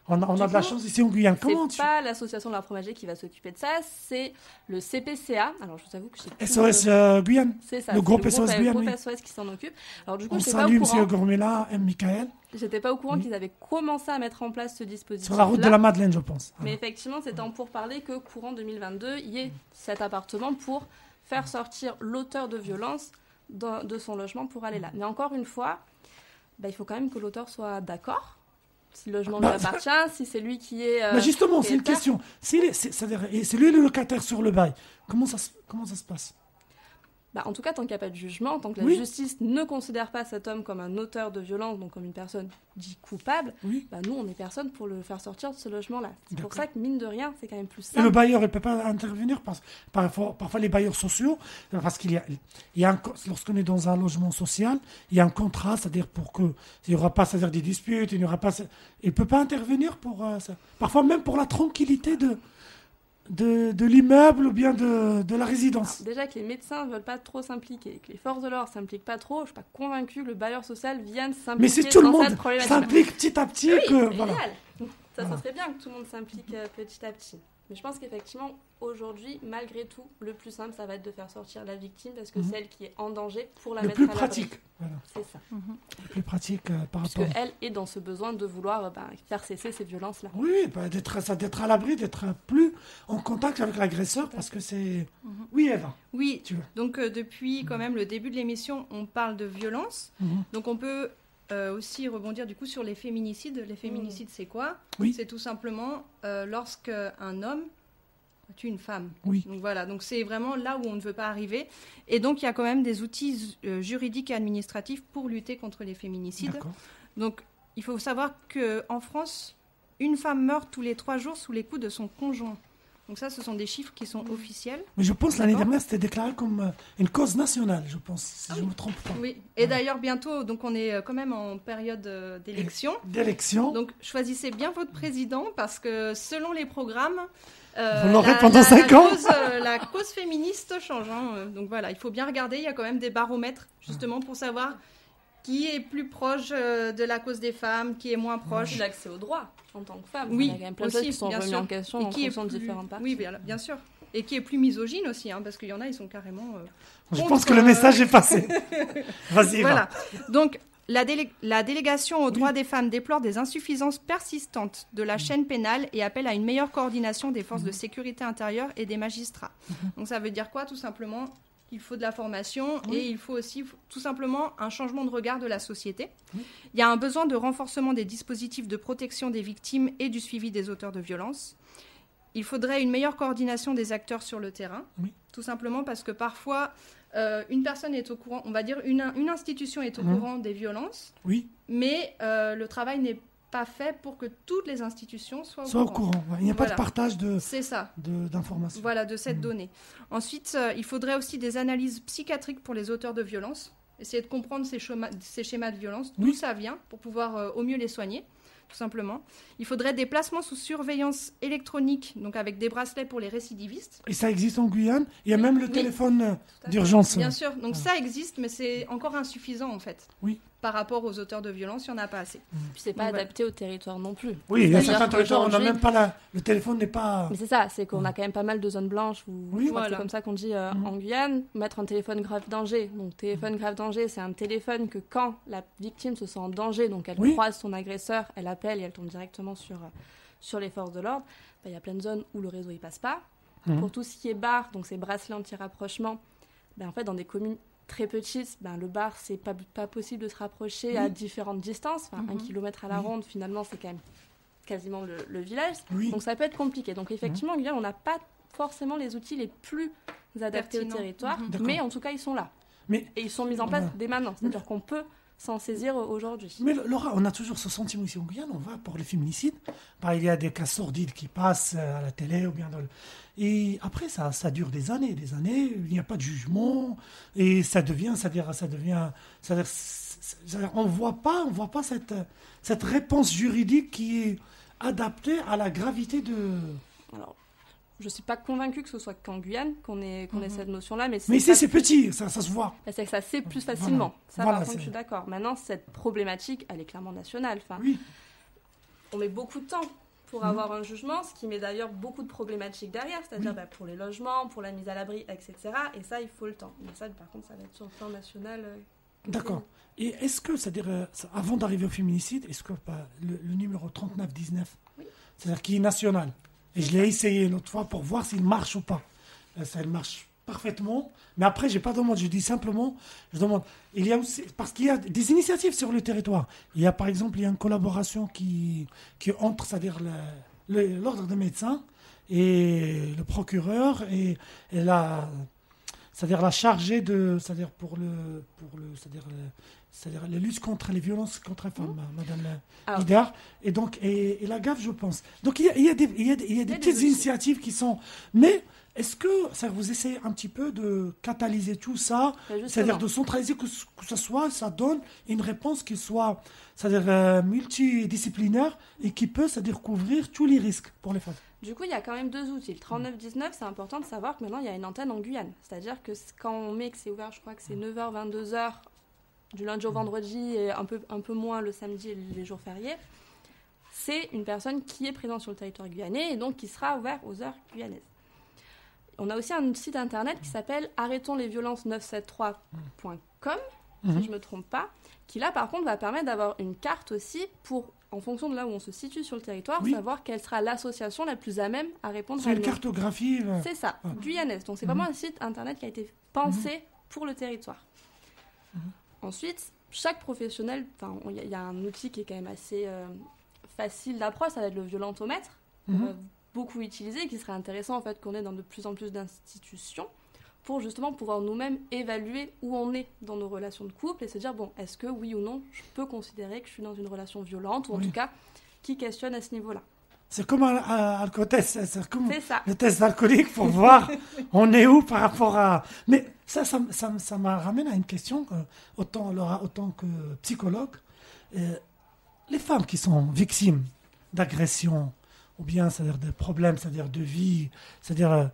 on a, on a du de la chance ici en Guyane. Comment C'est tu pas l'association de la fromager qui va s'occuper de ça, c'est le CPCA. Alors je vous avoue que plus SOS le- euh, Guyane. C'est ça. le c'est groupe SOS le Guyane, groupe oui. SOS qui s'en occupe. Alors du coup, On je pas salue M. Gourmela, M. Michael, J'étais pas au courant qu'ils avaient commencé à mettre en place ce dispositif. sur la route de la Madeleine, je pense. Mais effectivement, c'était en pour parler que courant 2022, il y ait cet appartement pour faire sortir l'auteur de violence de, de son logement pour aller là. Mais encore une fois, bah, il faut quand même que l'auteur soit d'accord. Si le logement lui Bah, appartient, si c'est lui qui est. euh, Mais justement, c'est une question. C'est- lui le locataire sur le bail. Comment ça, comment ça se passe? Bah, en tout cas, tant qu'il n'y a pas de jugement, tant que la Oui. justice ne considère pas cet homme comme un auteur de violence, donc comme une personne dit coupable, Oui. bah, nous, on est personne pour le faire sortir de ce logement-là. C'est pour ça que, mine de rien, c'est quand même plus Et le simple. bailleur, il ne peut pas intervenir parce parfois, parfois les bailleurs sociaux, parce qu'il y a, il y a un co- lorsqu'on est dans un logement social, il y a un contrat, c'est-à-dire pour que il n'y aura pas, c'est-à-dire des disputes, il n'y aura pas, il peut pas intervenir pour euh, ça. Parfois même pour la tranquillité de de, de l'immeuble ou bien de, de la résidence. Déjà que les médecins ne veulent pas trop s'impliquer, que les forces de l'ordre s'impliquent pas trop, je suis pas convaincue que le bailleur social vienne Mais s'impliquer si tout le monde s'implique petit à petit, Oui, que voilà. Ça, Voilà. ça serait bien que tout le monde s'implique euh, petit à petit. Mais je pense qu'effectivement, aujourd'hui, malgré tout, le plus simple, ça va être de faire sortir la victime parce que Mhm. c'est elle qui est en danger pour la Le mettre plus à l'abri. pratique, voilà. C'est ça. le plus pratique euh, par Puisque rapport. elle est dans ce besoin de vouloir euh, bah, faire cesser ces violences-là. Oui, bah, d'être ça, d'être à l'abri, d'être plus en contact avec l'agresseur parce que c'est. Mhm. Oui, Eva, Oui, tu veux. donc euh, depuis quand même le début de l'émission, on parle de violence. Mhm. Donc on peut euh, aussi rebondir du coup sur les féminicides. Les féminicides, c'est quoi? Oui. C'est tout simplement euh, lorsque un homme tue une femme. Oui. Donc voilà, donc c'est vraiment là où on ne veut pas arriver. Et donc il y a quand même des outils euh, juridiques et administratifs pour lutter contre les féminicides. Donc il faut savoir que en France, une femme meurt tous les trois jours sous les coups de son conjoint. Donc ça, ce sont des chiffres qui sont officiels. Mais je pense l'année dernière, c'était déclaré comme euh, une cause nationale, je pense, si Ah je ne me trompe pas. Oui. Et d'ailleurs bientôt, donc on est euh, quand même en période euh, d'élection. D'élection. Donc choisissez bien votre président parce que selon les programmes, euh, Vous l'aurez la- pendant la- ans. cause, la cause féministe change. hein. Donc voilà, il faut bien regarder. Il y a quand même des baromètres justement pour savoir qui est plus proche euh, de la cause des femmes, qui est moins proche. L'accès au droit en tant que femme. Oui, Il y a quand même plein de aussi, choses qui sont sûr. en question Et en qui est fonction de plus- différentes parties. Oui, bien, bien sûr. Et qui est plus misogyne aussi, hein, parce qu'il y en a, ils sont carrément. euh, je contre, pense que le euh, message est passé. Vas-y. Voilà. Donc, la, délé- la délégation aux droits des femmes déplore des insuffisances persistantes de la chaîne pénale et appelle à une meilleure coordination des forces de sécurité intérieure et des magistrats. Donc, ça veut dire quoi Tout simplement, il faut de la formation Oui. et il faut aussi tout simplement un changement de regard de la société. Oui. Il y a un besoin de renforcement des dispositifs de protection des victimes et du suivi des auteurs de violences. Il faudrait une meilleure coordination des acteurs sur le terrain, Oui. tout simplement parce que parfois, euh, une personne est au courant, on va dire une, une institution est au Mhm. courant des violences, Oui, mais euh, le travail n'est pas fait pour que toutes les institutions soient au sois au courant. courant. ouais. Il n'y a pas de partage de- ça. de- d'informations. Voilà, de cette Mhm. donnée. Ensuite, euh, il faudrait aussi des analyses psychiatriques pour les auteurs de violences. Essayer de comprendre ces, schémas, ces schémas de violence, d'où Oui. ça vient, pour pouvoir euh, au mieux les soigner. Tout simplement. Il faudrait des placements sous surveillance électronique, donc avec des bracelets pour les récidivistes. Et ça existe en Guyane? Il y a même le Oui. téléphone euh, d'urgence. Bien sûr, donc ça existe, mais c'est encore insuffisant en fait. Oui. Par rapport aux auteurs de violence, il n'y en a pas assez. Puis c'est pas Donc, ouais. adapté au territoire non plus. Oui, il y a certains territoires, on n'a même pas la... Le téléphone n'est pas... Mais c'est ça, c'est qu'on a quand même pas mal de zones blanches. Où, Oui. Voilà. C'est comme ça qu'on dit euh, Mhm. en Guyane. Mettre un téléphone grave danger. Donc téléphone grave danger, c'est un téléphone que quand la victime se sent en danger, donc elle Oui. croise son agresseur, elle et elle tombe directement sur, euh, sur les forces de l'ordre. Bah, Il y a plein de zones où le réseau y passe pas. Mhm. Pour tout ce qui est bar, donc ces bracelets anti-rapprochement, ben, en fait dans des communes très petites, ben, le bar c'est pas, pas possible de se rapprocher à différentes distances. Enfin, un Mhm. kilomètre à la Oui. ronde, finalement c'est quand même quasiment le, le village. Oui. Donc ça peut être compliqué. Donc effectivement, en Guyane, on n'a pas forcément les outils les plus adaptés au territoire, Mhm. Mais en tout cas, ils sont là. Mais- Et ils sont mis en place dès maintenant. C'est-à-dire qu'on peut s'en saisir aujourd'hui. Mais Laura, on a toujours ce sentiment ici en Guyane, on va pour les féminicides. Bah, il y a des cas sordides qui passent euh, à la télé ou bien dans le... Et après, ça, ça dure des années, des années, il n'y a pas de jugement, et ça devient, c'est-à-dire, ça devient, c'est- c'est-à-dire, on voit pas, on voit pas cette, cette réponse juridique qui est adaptée à la gravité de... Alors, je suis pas convaincue que ce soit qu'en Guyane qu'on ait, qu'on ait Mhm. cette notion-là, mais, Mais c'est ici, c'est petit, ça, ça se voit. bah, c'est que ça se sait plus Voilà. facilement. Ça, Voilà, par contre, c'est- je suis d'accord. Maintenant, cette problématique, elle est clairement nationale. Enfin, Oui, on met beaucoup de temps pour Mhm. avoir un jugement, ce qui met d'ailleurs beaucoup de problématiques derrière, c'est-à-dire Oui. bah, pour les logements, pour la mise à l'abri, etc. Et ça, il faut le temps. Mais ça, par contre, ça va être sur le plan national. euh, D'accord. Et est-ce que, c'est-à-dire, euh, ça- avant d'arriver au féminicide, est-ce que bah, le, le numéro 3919, Oui. c'est-à-dire qui est national, et je l'ai essayé une autre fois pour voir s'il marche ou pas. Ça marche parfaitement, mais après, j'ai pas demandé, je dis simplement, je demande, il y a aussi, parce qu'il y a des initiatives sur le territoire. Il y a par exemple, il y a une collaboration qui, qui entre, c'est-à-dire l'ordre des médecins et le procureur et la, c'est-à-dire la chargée de, c'est-à-dire pour le, pour le, c'est-à-dire, le- c'est-à-dire la lutte contre les violences contre les femmes, Madame la Alors- leader, et donc et, et la GAF, je pense. Donc il y a, il y a des, il y a des, il y a des petites initiatives qui sont, mais est-ce que ça vous essayez un petit peu de catalyser tout ça, justement. c'est-à-dire de centraliser que, que ce soit, ça donne une réponse qui soit, c'est-à-dire euh, multidisciplinaire et qui peut, c'est-à-dire couvrir tous les risques pour les femmes. Du coup, il y a quand même deux outils. Le 3919, c'est important de savoir que maintenant, il y a une antenne en Guyane. C'est-à-dire que quand on met que c'est ouvert, je crois que c'est 9h, 22h, du lundi au vendredi, et un peu, un peu moins le samedi et les jours fériés, c'est une personne qui est présente sur le territoire guyanais et donc qui sera ouvert aux heures guyanaises. On a aussi un site internet qui s'appelle arrêtonslesviolences973.com, si Mhm. je me trompe pas, qui là par contre va permettre d'avoir une carte aussi pour, en fonction de là où on se situe sur le territoire, Oui. savoir quelle sera l'association la plus à même à répondre C'est à une cartographie. euh, C'est ça, guyanaise. Donc c'est Mhm. vraiment un site internet qui a été pensé pour le territoire. Mhm. Ensuite, chaque professionnel, il y, a- il y a un outil qui est quand même assez euh, facile d'approche, ça va être le violentomètre, mhm. va beaucoup utiliser, qui serait intéressant en fait qu'on ait dans de plus en plus d'institutions pour justement pouvoir nous-mêmes évaluer où on est dans nos relations de couple et se dire bon, est-ce que oui ou non, je peux considérer que je suis dans une relation violente ou en Oui. tout cas qui questionne à ce niveau-là. C'est comme un, un alcotest, c'est- c'est comme ça. le test alcoolique pour voir on est où par rapport à. Mais ça, ça, ça, ça me ramène à une question, que, autant, Laura, autant que psychologue. Euh, les femmes qui sont victimes d'agressions ou bien c'est-à-dire de problèmes, c'est-à-dire de vie, c'est-à-dire euh,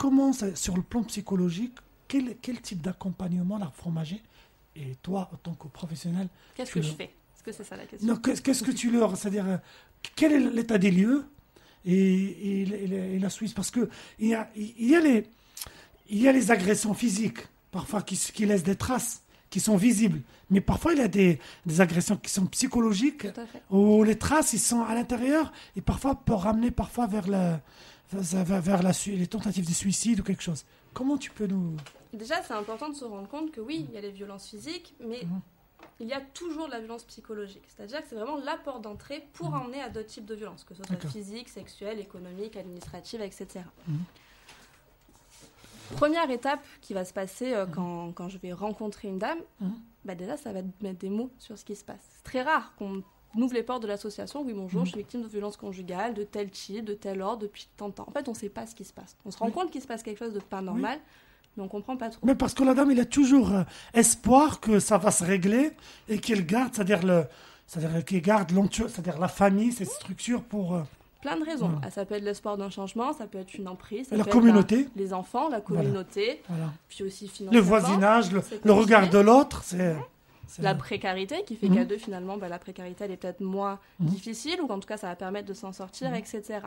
comment, ça- sur le plan psychologique, quel, quel type d'accompagnement la fromager et toi, en tant que professionnel, Qu'est-ce que je fais? Est-ce que c'est ça la question? Qu'est-ce que tu leur. C'est-à-dire, quel est l'état des lieux et, et- et- et la Suisse? Parce que il y a, il y a, les, il y a les agressions physiques, parfois qui, qui laissent des traces, qui sont visibles. Mais parfois, il y a des, des agressions qui sont psychologiques, où les traces, ils sont à l'intérieur et parfois peuvent ramener parfois vers, la, vers, vers- vers la, les tentatives de suicide ou quelque chose. Comment tu peux nous. Déjà, c'est important de se rendre compte que oui, il y a les violences physiques, mais Mhm. il y a toujours de la violence psychologique. C'est-à-dire que c'est vraiment la porte d'entrée pour Mhm. emmener à d'autres types de violences, que ce soit physique, sexuelle, économique, administrative, etc. Mhm. Première étape qui va se passer euh, quand, quand je vais rencontrer une dame, Mhm. bah déjà, ça va mettre des mots sur ce qui se passe. C'est très rare qu'on ouvre les portes de l'association. Oui, bonjour, Mhm. je suis victime de violences conjugales, de tel type, de tel ordre, depuis tant de temps. En fait, on ne sait pas ce qui se passe. On se rend Oui. compte qu'il se passe quelque chose de pas normal, mais on comprend pas trop. Mais parce que la dame, il a toujours euh, espoir que ça va se régler et qu'elle garde, c'est-à-dire le, c'est-à-dire qui garde c'est-à-dire la famille, cette structure pour euh, Plein de raisons. Voilà. Ah, Ça peut être l'espoir d'un changement, ça peut être une emprise, ça la peut être communauté, la- les enfants, la communauté, voilà. puis aussi le financièrement. voisinage, le, c'est le regard de l'autre, c'est c'est- La précarité qui fait Mhm. qu'à deux, finalement, bah, la précarité, elle est peut-être moins Mhm. difficile, ou qu'en tout cas, ça va permettre de s'en sortir, Mhm. etc.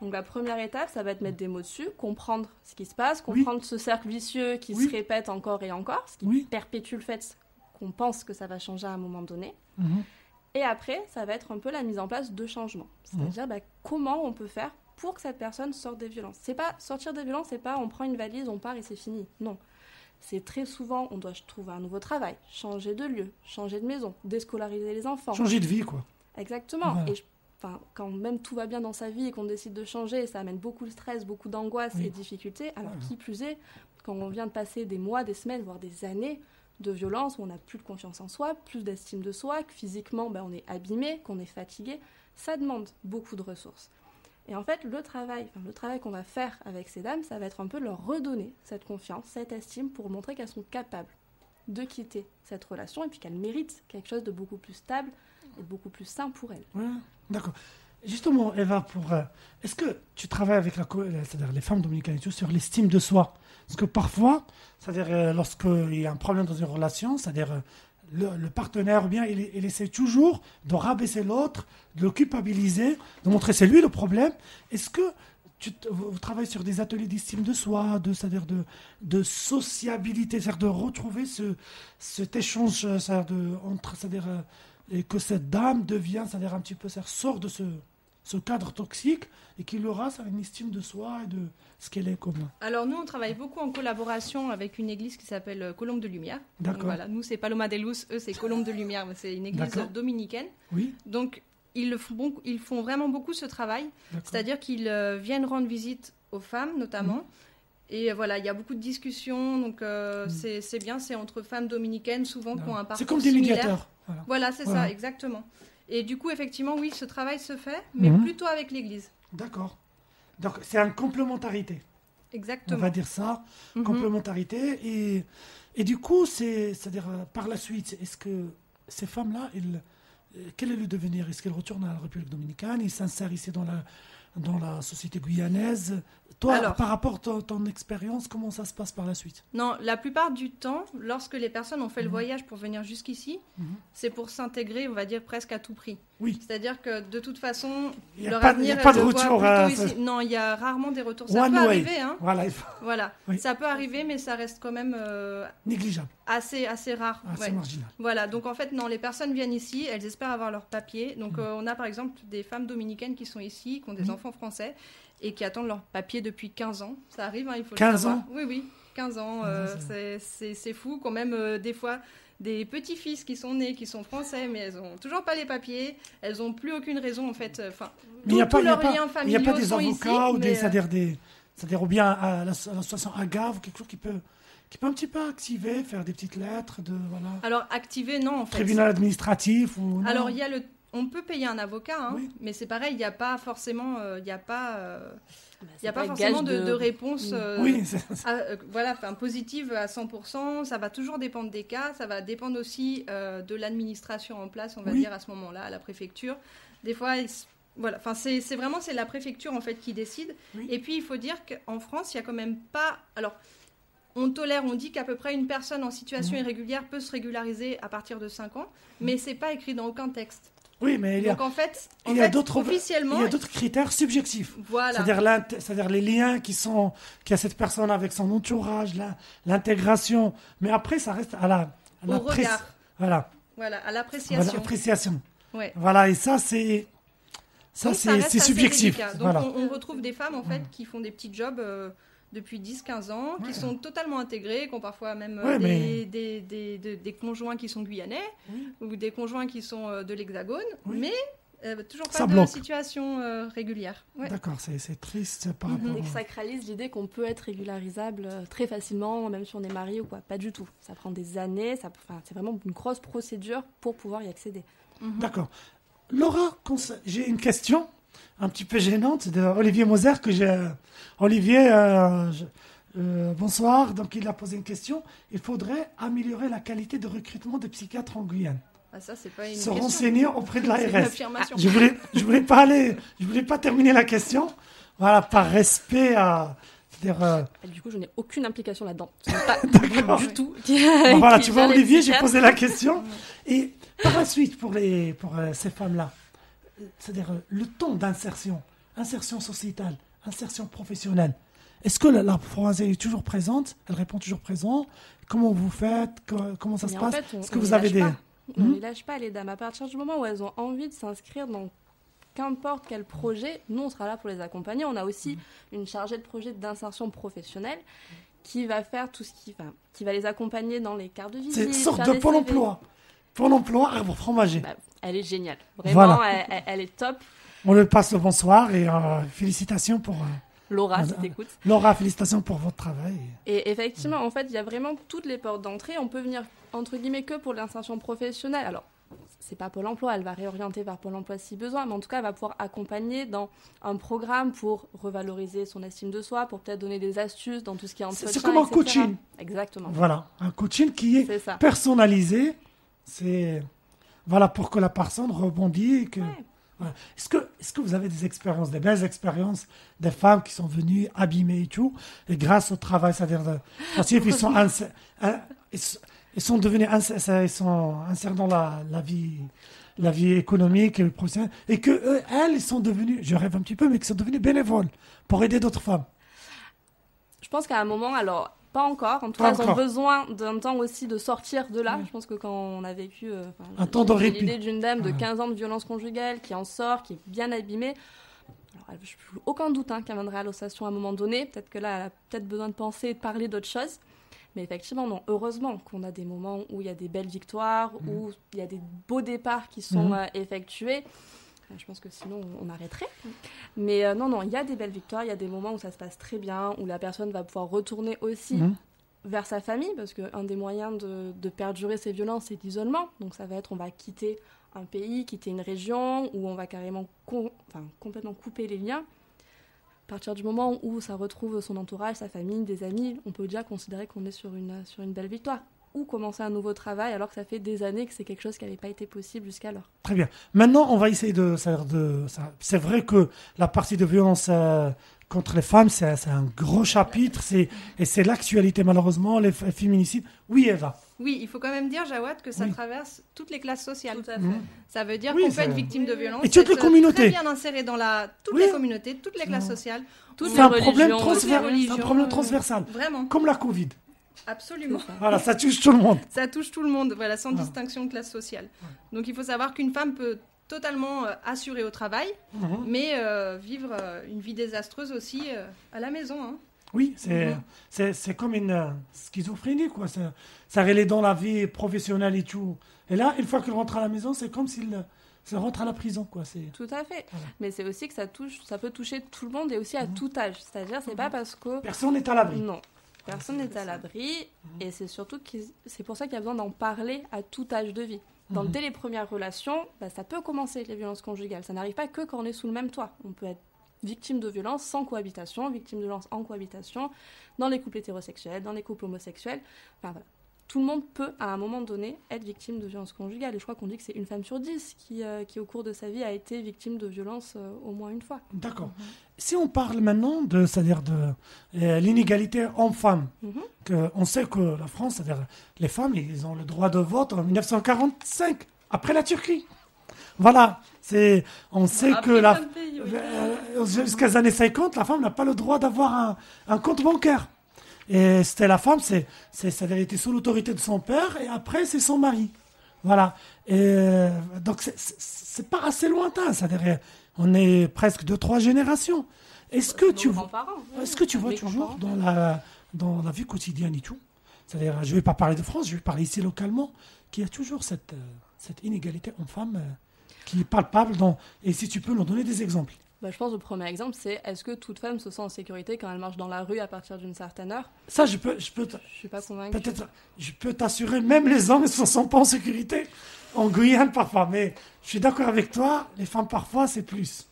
Donc la première étape, ça va être mettre des mots dessus, comprendre ce qui se passe, Oui. comprendre ce cercle vicieux qui Oui. se répète encore et encore, ce qui Oui. perpétue le fait qu'on pense que ça va changer à un moment donné. Et après, ça va être un peu la mise en place de changements. C'est-à-dire bah, comment on peut faire pour que cette personne sorte des violences. C'est pas sortir des violences, c'est pas on prend une valise, on part et c'est fini. Non. C'est très souvent, on doit trouver un nouveau travail, changer de lieu, changer de maison, déscolariser les enfants. changer de vie, quoi. Exactement. Voilà. Et je- enfin, quand même tout va bien dans sa vie et qu'on décide de changer, ça amène beaucoup de stress, beaucoup d'angoisse Oui. et de difficultés. Alors Voilà. qui plus est, quand on vient de passer des mois, des semaines, voire des années de violence où on n'a plus de confiance en soi, plus d'estime de soi, que physiquement ben, on est abîmé, qu'on est fatigué, ça demande beaucoup de ressources. Et en fait, le travail, le travail qu'on va faire avec ces dames, ça va être un peu leur redonner cette confiance, cette estime pour montrer qu'elles sont capables de quitter cette relation et puis qu'elles méritent quelque chose de beaucoup plus stable et beaucoup plus sain pour elles. Ouais, d'accord. Justement, Eva, pour, euh, est-ce que tu travailles avec euh, les femmes dominicaines et tout, sur l'estime de soi? Parce que parfois, c'est-à-dire euh, lorsqu'il y a un problème dans une relation, c'est-à-dire le, partenaire, bien, il, essaie toujours de rabaisser l'autre, de le culpabiliser, de montrer c'est lui le problème. Est-ce que tu, vous, travaillez sur des ateliers d'estime de soi, de, c'est-à-dire de, de sociabilité, c'est-à-dire de retrouver ce, cet échange, euh, c'est-à-dire de, entre, c'est-à-dire euh, et que cette dame devient, c'est-à-dire un petit peu, c'est-à-dire sort de ce, ce cadre toxique et qu'il aura ça, une estime de soi et de ce qu'elle est comme. Alors nous, on travaille beaucoup en collaboration avec une église qui s'appelle euh, Colombe de Lumière. D'accord. Voilà, nous c'est Paloma de Luz, eux c'est Colombe de Lumière, mais c'est une église dominicaine. Oui, Donc ils, font, beaucoup- ils font vraiment beaucoup ce travail, c'est-à-dire qu'ils euh, viennent rendre visite aux femmes notamment. Et euh, voilà, il y a beaucoup de discussions, donc euh, Mhm. c'est bien, c'est entre femmes dominicaines souvent qui ont un parcours C'est comme des médiateurs. Voilà. Voilà, c'est Voilà. ça, exactement. Et du coup, effectivement, oui, ce travail se fait, mais Mhm. plutôt avec l'Église. D'accord. Donc c'est une complémentarité. On Exactement. va dire ça, Mhm. complémentarité. Et, et du coup, c'est, c'est-à-dire euh, par la suite, est-ce que ces femmes-là, euh, quel est le devenir? Est-ce qu'elles retournent à la République dominicaine? Ils s'insèrent ici dans la, dans la société guyanaise Toi, Alors. par rapport à ton, ton expérience, comment ça se passe par la suite? Non, la plupart du temps, lorsque les personnes ont fait le Mhm. voyage pour venir jusqu'ici, Mhm. c'est pour s'intégrer, on va dire, presque à tout prix. Oui. C'est-à-dire que de toute façon, Il n'y a leur pas, avenir, a pas de retour. euh, ici. Non, il y a rarement des retours. Ça One peut way. arriver, hein. Voilà. Oui. Ça peut arriver, mais ça reste quand même euh, négligeable, assez, assez rare. assez Ouais. marginal. Voilà, donc en fait, non, les personnes viennent ici, elles espèrent avoir leur papier. Donc Mhm. euh, on a par exemple des femmes dominicaines qui sont ici, qui ont des Oui. enfants français et qui attendent leur papier depuis 15 ans. Ça arrive, hein, il faut le 15 savoir. ans Oui, oui, 15 ans. 15 ans, euh, c'est- fou quand même, des fois. Des petits-fils qui sont nés, qui sont français, mais elles ont toujours pas les papiers. Elles ont plus aucune raison, en fait. euh, Enfin, Mais il n'y a pas, y a pas- y a pas des avocats ici, ou des, euh, c'est-à-dire des, c'est-à-dire ou bien à la- l'association Agave, quelque chose qui peut, qui peut un petit peu activer, faire des petites lettres de voilà, Alors activer, non, en fait. tribunal administratif ou non Alors il y a le, on peut payer un avocat, hein, Oui. mais c'est pareil, il n'y a pas forcément, euh, il n'y a pas, euh, Bah, il y a pas forcément de, de réponse. Oui, à- euh, voilà, enfin, positive à 100%, ça va toujours dépendre des cas, ça va dépendre aussi euh, de l'administration en place, on va Oui. dire à ce moment-là, à la préfecture. Des fois, voilà, enfin c'est vraiment c'est la préfecture en fait qui décide. Oui. Et puis il faut dire qu'en France, il y a quand même pas, alors on tolère, on dit qu'à peu près une personne en situation Mhm. irrégulière peut se régulariser à partir de 5 ans, mais c'est pas écrit dans aucun texte. Oui, mais il y a, Donc en fait, en il y a d'autres- officiellement, il y a d'autres critères subjectifs. voilà. C'est-à-dire, les liens qui sont qu'a cette personne avec son entourage, l'intégration. Mais après, ça reste à la, à Au la regard. Voilà, Voilà, à l'appréciation. appréciation. Ouais. Voilà, et ça, c'est ça, c'est subjectif. délicat. Donc Voilà. on, on retrouve des femmes en fait qui font des petits jobs euh, depuis 10-15 ans, Ouais. qui sont totalement intégrées, qui ont parfois même euh, Ouais, des, mais- des, des- des- des conjoints qui sont guyanais Oui. ou des conjoints qui sont euh, de l'Hexagone, Oui. mais euh, toujours pas Ça de bloque. situation euh, régulière. Ouais. D'accord, c'est c'est triste par rapport. Et que sacralise l'idée qu'on peut être régularisable très facilement, même si on est marié ou quoi. Pas du tout. Ça prend des années, ça, enfin, c'est vraiment une grosse procédure pour pouvoir y accéder. Mhm. D'accord. Laura, j'ai une question un petit peu gênante de Olivier Moser que j'ai. Olivier, euh, je- euh, bonsoir. Donc il a posé une question. Il faudrait améliorer la qualité de recrutement des psychiatres en Guyane. Ah, ça, c'est pas une se question. renseigner auprès de l'ARS. Je voulais, je voulais pas aller, je voulais pas terminer la question. Voilà, par respect à, euh, du coup, je n'ai aucune implication là-dedans. Pas D'accord. du tout. bon, voilà, tu vois, Olivier, j'ai posé la question. Et par la suite, pour les, pour euh, ces femmes-là, c'est-à-dire euh, le temps d'insertion, insertion sociétale, insertion professionnelle. Est-ce que la, la Française est toujours présente? Elle répond toujours présent Comment vous faites? Co- Comment ça se Mais passe? Est-ce que on vous avez des... pas. On Hmm? ne les lâche pas, les dames. À partir du moment où elles ont envie de s'inscrire dans qu'importe quel projet, nous, on sera là pour les accompagner. On a aussi une chargée de projet d'insertion professionnelle qui va faire tout ce qui va, qui va les accompagner dans les cartes de visite. C'est une sorte de Pôle emploi. Pôle emploi, arbre fromager. Bah, elle est géniale. Vraiment, Voilà. elle, est top. On lui passe le bonsoir et euh, félicitations pour... euh, Laura, si t'écoutes. Laura, félicitations pour votre travail. Et effectivement, en fait, il y a vraiment toutes les portes d'entrée. On peut venir, entre guillemets, que pour l'insertion professionnelle. Alors, c'est pas Pôle emploi, elle va réorienter vers Pôle emploi si besoin, mais en tout cas, elle va pouvoir accompagner dans un programme pour revaloriser son estime de soi, pour peut-être donner des astuces dans tout ce qui est entretien, c'est comme un etc. coaching. Exactement. Voilà, un coaching qui est C'est ça. personnalisé. C'est voilà pour que la personne rebondit. et que, Ouais. voilà. Est-ce que, est que vous avez des expériences, des belles expériences, des femmes qui sont venues abîmer et tout, et grâce au travail, c'est-à-dire de, ensuite, ils sont ils sont devenus ils sont insérés dans la, la vie la vie économique et professionnelle et que eux, elles sont devenues je rêve un petit peu mais qu'ils sont devenues bénévoles pour aider d'autres femmes Je pense qu'à un moment, alors, pas encore. En tout Pas cas, elles ont encore. besoin d'un temps aussi de sortir de là. Je pense que quand on a vécu. euh, Un temps de répit. l'idée d'une dame de Ouais. 15 ans de violence conjugale qui en sort, qui est bien abîmée. Alors, je n'ai aucun doute hein, qu'elle viendra à l'association à un moment donné. Peut-être que là, elle a peut-être besoin de penser et de parler d'autres choses. Mais effectivement, non. Heureusement qu'on a des moments où il y a des belles victoires, Mhm. où il y a des beaux départs qui sont Mhm. euh, effectués. Je pense que sinon, on arrêterait. Mais euh, non, non, il y a des belles victoires, il y a des moments où ça se passe très bien, où la personne va pouvoir retourner aussi Mhm. vers sa famille, parce qu'un des moyens de, de perdurer ces violences, c'est l'isolement. Donc ça va être, on va quitter un pays, quitter une région, où on va carrément enfin, complètement couper les liens. À partir du moment où ça retrouve son entourage, sa famille, des amis, on peut déjà considérer qu'on est sur une, sur une belle victoire. Ou commencer un nouveau travail alors que ça fait des années que c'est quelque chose qui n'avait pas été possible jusqu'alors. Très bien. Maintenant, on va essayer de. C'est vrai que la partie de violence euh, contre les femmes, c'est un gros chapitre, c'est et c'est l'actualité malheureusement, les féminicides. Oui, Eva. Oui, il faut quand même dire, Jawad, que ça Oui. traverse toutes les classes sociales. Tout à Mhm. Ça veut dire Oui, qu'on peut être victime de violence. Et toutes les communautés. Très bien inséré dans la, toutes Oui. les communautés, toutes les classes sociales. Toutes C'est les un un problème euh, transversal, Vraiment, comme la Covid. Absolument. Voilà, ça touche tout le monde. Ça touche tout le monde, voilà, sans distinction de classe sociale. Donc il faut savoir qu'une femme peut totalement euh, assurer au travail, Mhm. mais euh, vivre euh, une vie désastreuse aussi euh, à la maison. hein. Oui, c'est Mhm. c'est c'est comme une euh, schizophrénie, quoi. Ça, ça relève dans la vie professionnelle et tout. Et là, une fois qu'elle rentre à la maison, c'est comme s'il ça rentre à la prison, quoi. C'est Tout à fait. Voilà. Mais c'est aussi que ça touche, ça peut toucher tout le monde et aussi à Mhm. tout âge. C'est-à-dire, c'est pas parce que personne n'est à l'abri. non, personne n'est à l'abri et c'est surtout c'est pour ça qu'il y a besoin d'en parler à tout âge de vie. Dans, Mhm. Dès les premières relations, bah, ça peut commencer les violences conjugales. Ça n'arrive pas que quand on est sous le même toit. On peut être victime de violences sans cohabitation, victime de violences en cohabitation, dans les couples hétérosexuels, dans les couples homosexuels. Enfin voilà. Tout le monde peut, à un moment donné, être victime de violences conjugales. Et je crois qu'on dit que c'est une femme sur dix qui, euh, qui, au cours de sa vie, a été victime de violences euh, au moins une fois. D'accord. Si on parle maintenant de, c'est-à-dire de euh, l'inégalité homme-femme, Mhm. on sait que la France, c'est-à-dire les femmes, ils ont le droit de vote en 1945, après la Turquie. Voilà, c'est, on sait que la, jusqu'à les années 50, la femme n'a pas le droit d'avoir un, un compte bancaire. Et c'était la femme, c'est, c'est, elle était sous l'autorité de son père, et après c'est son mari. Voilà. Et donc c'est, pas assez lointain, c'est-à-dire on est presque deux trois générations. Est-ce que tu vois, est-ce que tu vois toujours dans la dans la vie quotidienne et tout, c'est-à-dire je vais pas parler de France, je vais parler ici localement, qu'il y a toujours cette euh, cette inégalité homme-femme euh, qui est palpable dans et si tu peux nous donner des exemples. Bah, je pense le premier exemple, c'est est-ce que toute femme se sent en sécurité quand elle marche dans la rue à partir d'une certaine heure? Ça, je peux, je peux, Je suis pas convaincue. peut-être, je peux t'assurer, même les hommes ne se sentent pas en sécurité en Guyane parfois. Mais je suis d'accord avec toi, les femmes parfois c'est plus.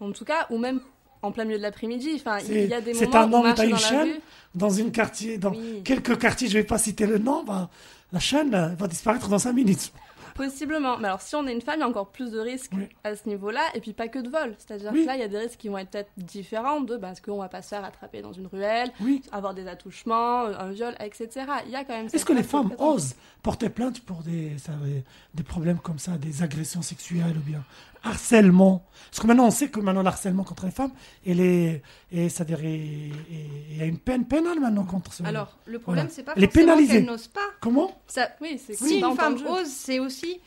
En tout cas, ou même en plein milieu de l'après-midi. Enfin, C'est- il y a des c'est moments un où homme, une dans. Dans une quartier, dans Oui. quelques quartiers, je vais pas citer le nom, bah, la chaîne euh, va disparaître dans cinq minutes. Possiblement. Mais alors, si on est une femme, il y a encore plus de risques Oui. à ce niveau-là. Et puis, pas que de vol. C'est-à-dire Oui. que là, il y a des risques qui vont être peut-être différents de parce qu'on va pas se faire attraper dans une ruelle, Oui. avoir des attouchements, euh, un viol, etc. Il y a quand même. Est-ce que les femmes osent porter plainte pour des, ça, des problèmes comme ça, des agressions sexuelles ou bien harcèlement Parce que maintenant, on sait que maintenant, le harcèlement contre les femmes, il est, et, c'est-à-dire, il il y a une peine pénale maintenant contre ce. Alors, le problème, Voilà. c'est pas forcément qu'elle n'ose pas. Comment Ça, Oui, c'est si une femme ose, c'est aussi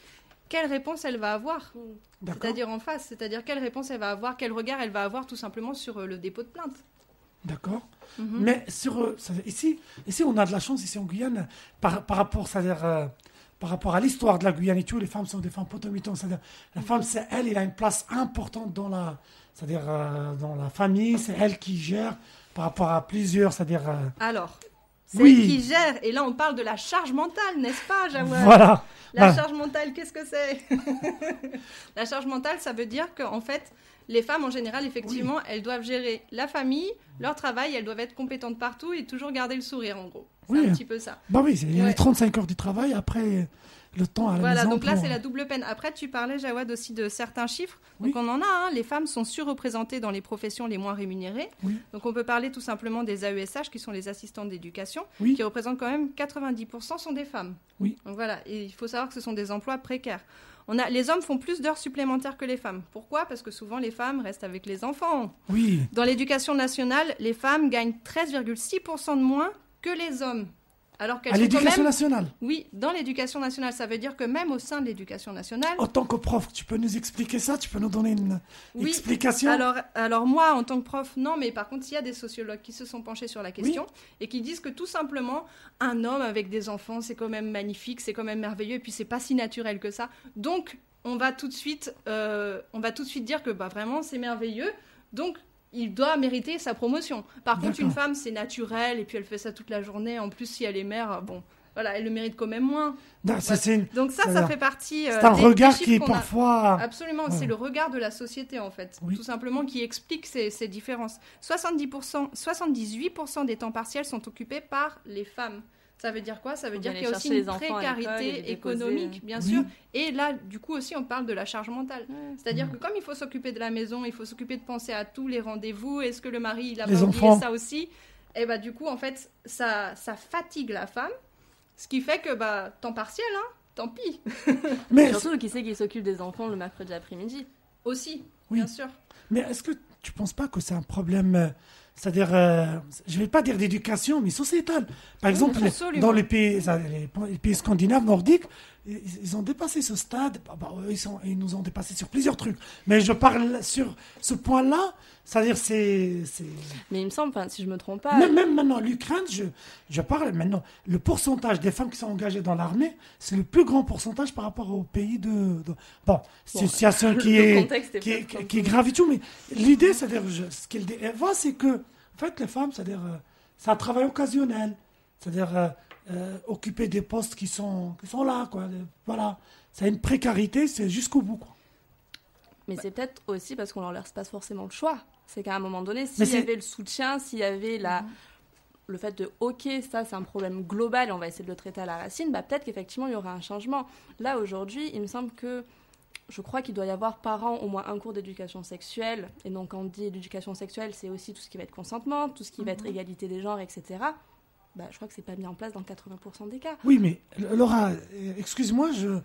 quelle réponse elle va avoir. D'accord. C'est-à-dire en face, c'est-à-dire quelle réponse elle va avoir, quel regard elle va avoir tout simplement sur euh, le dépôt de plainte. D'accord. Mhm. Mais sur, euh, ici, ici, on a de la chance, ici en Guyane, par, par rapport, c'est-à-dire, euh, par rapport à l'histoire de la Guyane et tout, les femmes sont des femmes potomitons. C'est-à-dire, la femme, c'est elle, il a une place importante dans la, c'est-à-dire, euh, dans la famille, c'est elle qui gère par rapport à plusieurs, c'est-à-dire, euh, Alors, c'est Oui. elle qui gère. Et là, on parle de la charge mentale, n'est-ce pas, Jawad? Voilà. La Bah. charge mentale, qu'est-ce que c'est? La charge mentale, ça veut dire qu'en fait, les femmes, en général, effectivement, elles doivent gérer la famille, leur travail, elles doivent être compétentes partout et toujours garder le sourire, en gros. C'est Oui. un petit peu ça. Bah oui, il y a les 35 heures du travail, après, le temps à la Voilà, donc là, pour- c'est la double peine. Après, tu parlais, Jawad, aussi de certains chiffres. Donc, on en a, hein. les femmes sont surreprésentées dans les professions les moins rémunérées. Oui. Donc, on peut parler tout simplement des AESH, qui sont les assistantes d'éducation, Oui. qui représentent quand même 90% sont des femmes. Oui. Donc voilà, et il faut savoir que ce sont des emplois précaires. On a, les hommes font plus d'heures supplémentaires que les femmes. Pourquoi? Parce que souvent, les femmes restent avec les enfants. Oui, Dans l'éducation nationale, les femmes gagnent 13,6% de moins que les hommes. Alors qu'elles à l'éducation nationale. Oui, dans l'éducation nationale, ça veut dire que même au sein de l'éducation nationale, En tant que prof, tu peux nous expliquer ça? Tu peux nous donner une Oui, explication? Alors, alors moi, en tant que prof, non, mais par contre, il y a des sociologues qui se sont penchés sur la question et qui disent que tout simplement, un homme avec des enfants, c'est quand même magnifique, c'est quand même merveilleux, et puis c'est pas si naturel que ça. Donc, on va tout de suite, euh, on va tout de suite dire que bah, vraiment, c'est merveilleux. Donc, il doit mériter sa promotion. Par contre, une femme, c'est naturel, et puis elle fait ça toute la journée. En plus, si elle est mère, bon, voilà, elle le mérite quand même moins. Non, ça, une- Donc ça, ça C'est-à-dire, fait partie. euh, c'est un des- regard qui est a. parfois. Absolument, c'est le regard de la société en fait, Oui. tout simplement qui explique ces, ces différences. 70%, 78% des temps partiels sont occupés par les femmes. Ça veut dire quoi? Ça veut dire qu'il y a aussi une précarité économique, bien Oui. sûr. Et là, du coup aussi, on parle de la charge mentale. C'est-à-dire que comme il faut s'occuper de la maison, il faut s'occuper de penser à tous les rendez-vous. Est-ce que le mari, il a Les pas enfants. oublié ça aussi? Et bah du coup, en fait, ça, ça fatigue la femme, ce qui fait que bah temps partiel, hein, tant pis. Mais, Surtout qui c'est qui s'occupe des enfants le mercredi après-midi? Aussi, Oui. bien sûr. mais est-ce que tu penses pas que c'est un problème, euh, c'est-à-dire, euh, je vais pas dire d'éducation, mais sociétal Par exemple, absolument. dans pays, les pays scandinaves, nordiques, ils, ont dépassé ce stade. Bah, bah, ils, sont, ils nous ont dépassé sur plusieurs trucs. Mais je parle sur ce point-là, c'est-à-dire, c'est. c'est- Mais il me semble, si je me trompe pas, Même, même maintenant, l'Ukraine, je, je parle maintenant, le pourcentage des femmes qui sont engagées dans l'armée, c'est le plus grand pourcentage par rapport au pays de. de- Bon, c'est Bon, une situation qui est, qui, est, peut-être un qui est peu- grave et tout, mais l'idée, c'est-à-dire, ce qu'elle dit, Eva, c'est que, en fait, les femmes, c'est-à-dire, euh, c'est un travail occasionnel, c'est-à-dire, euh, occuper des postes qui sont, qui sont là, quoi. euh, Voilà. C'est une précarité, c'est jusqu'au bout, quoi. Mais c'est peut-être aussi parce qu'on leur laisse pas forcément le choix. C'est qu'à un moment donné, s'il y avait le soutien, s'il y avait la... le fait de OK, ça c'est un problème global et on va essayer de le traiter à la racine, bah, peut-être qu'effectivement il y aura un changement. Là aujourd'hui, il me semble que je crois qu'il doit y avoir par an au moins un cours d'éducation sexuelle. Et donc quand on dit éducation sexuelle, c'est aussi tout ce qui va être consentement, tout ce qui va être égalité des genres, etc. Bah, je crois que c'est pas mis en place dans 80% des cas. Oui, mais Laura, euh, excuse-moi, je...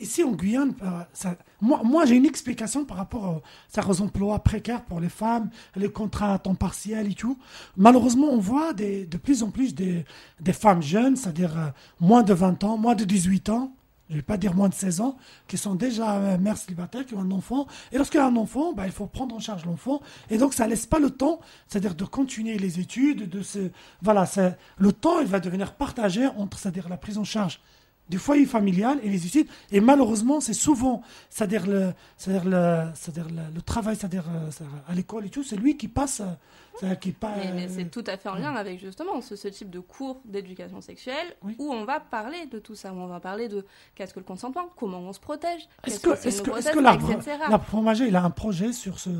ici en Guyane, euh, ça- moi, moi j'ai une explication par rapport ça, aux emplois précaires pour les femmes, les contrats à temps partiel et tout. Malheureusement, on voit de plus en plus des, des femmes jeunes, c'est-à-dire euh, moins de 20 ans, moins de 18 ans, je ne vais pas dire moins de 16 ans, qui sont déjà euh, mères célibataires, qui ont un enfant. Et lorsqu'il y a un enfant, bah, il faut prendre en charge l'enfant. Et donc, ça laisse pas le temps, c'est-à-dire de continuer les études, de se... Voilà, le temps, il va devenir partagé entre, c'est-à-dire la prise en charge du foyer familial et les études. Et malheureusement, c'est souvent, c'est-à-dire le, travail, c'est-à-dire euh, c'est-à-dire à l'école et tout, c'est lui qui passe, euh, qui pas. Mais, mais c'est tout à fait en lien avec justement ce, ce type de cours d'éducation sexuelle Oui. où on va parler de tout ça, où on va parler de qu'est-ce que le consentement, comment on se protège, Est-ce que, une que, est-ce grossesse, que l'arbre, etc. l'arbre fromager, il a un projet sur ce,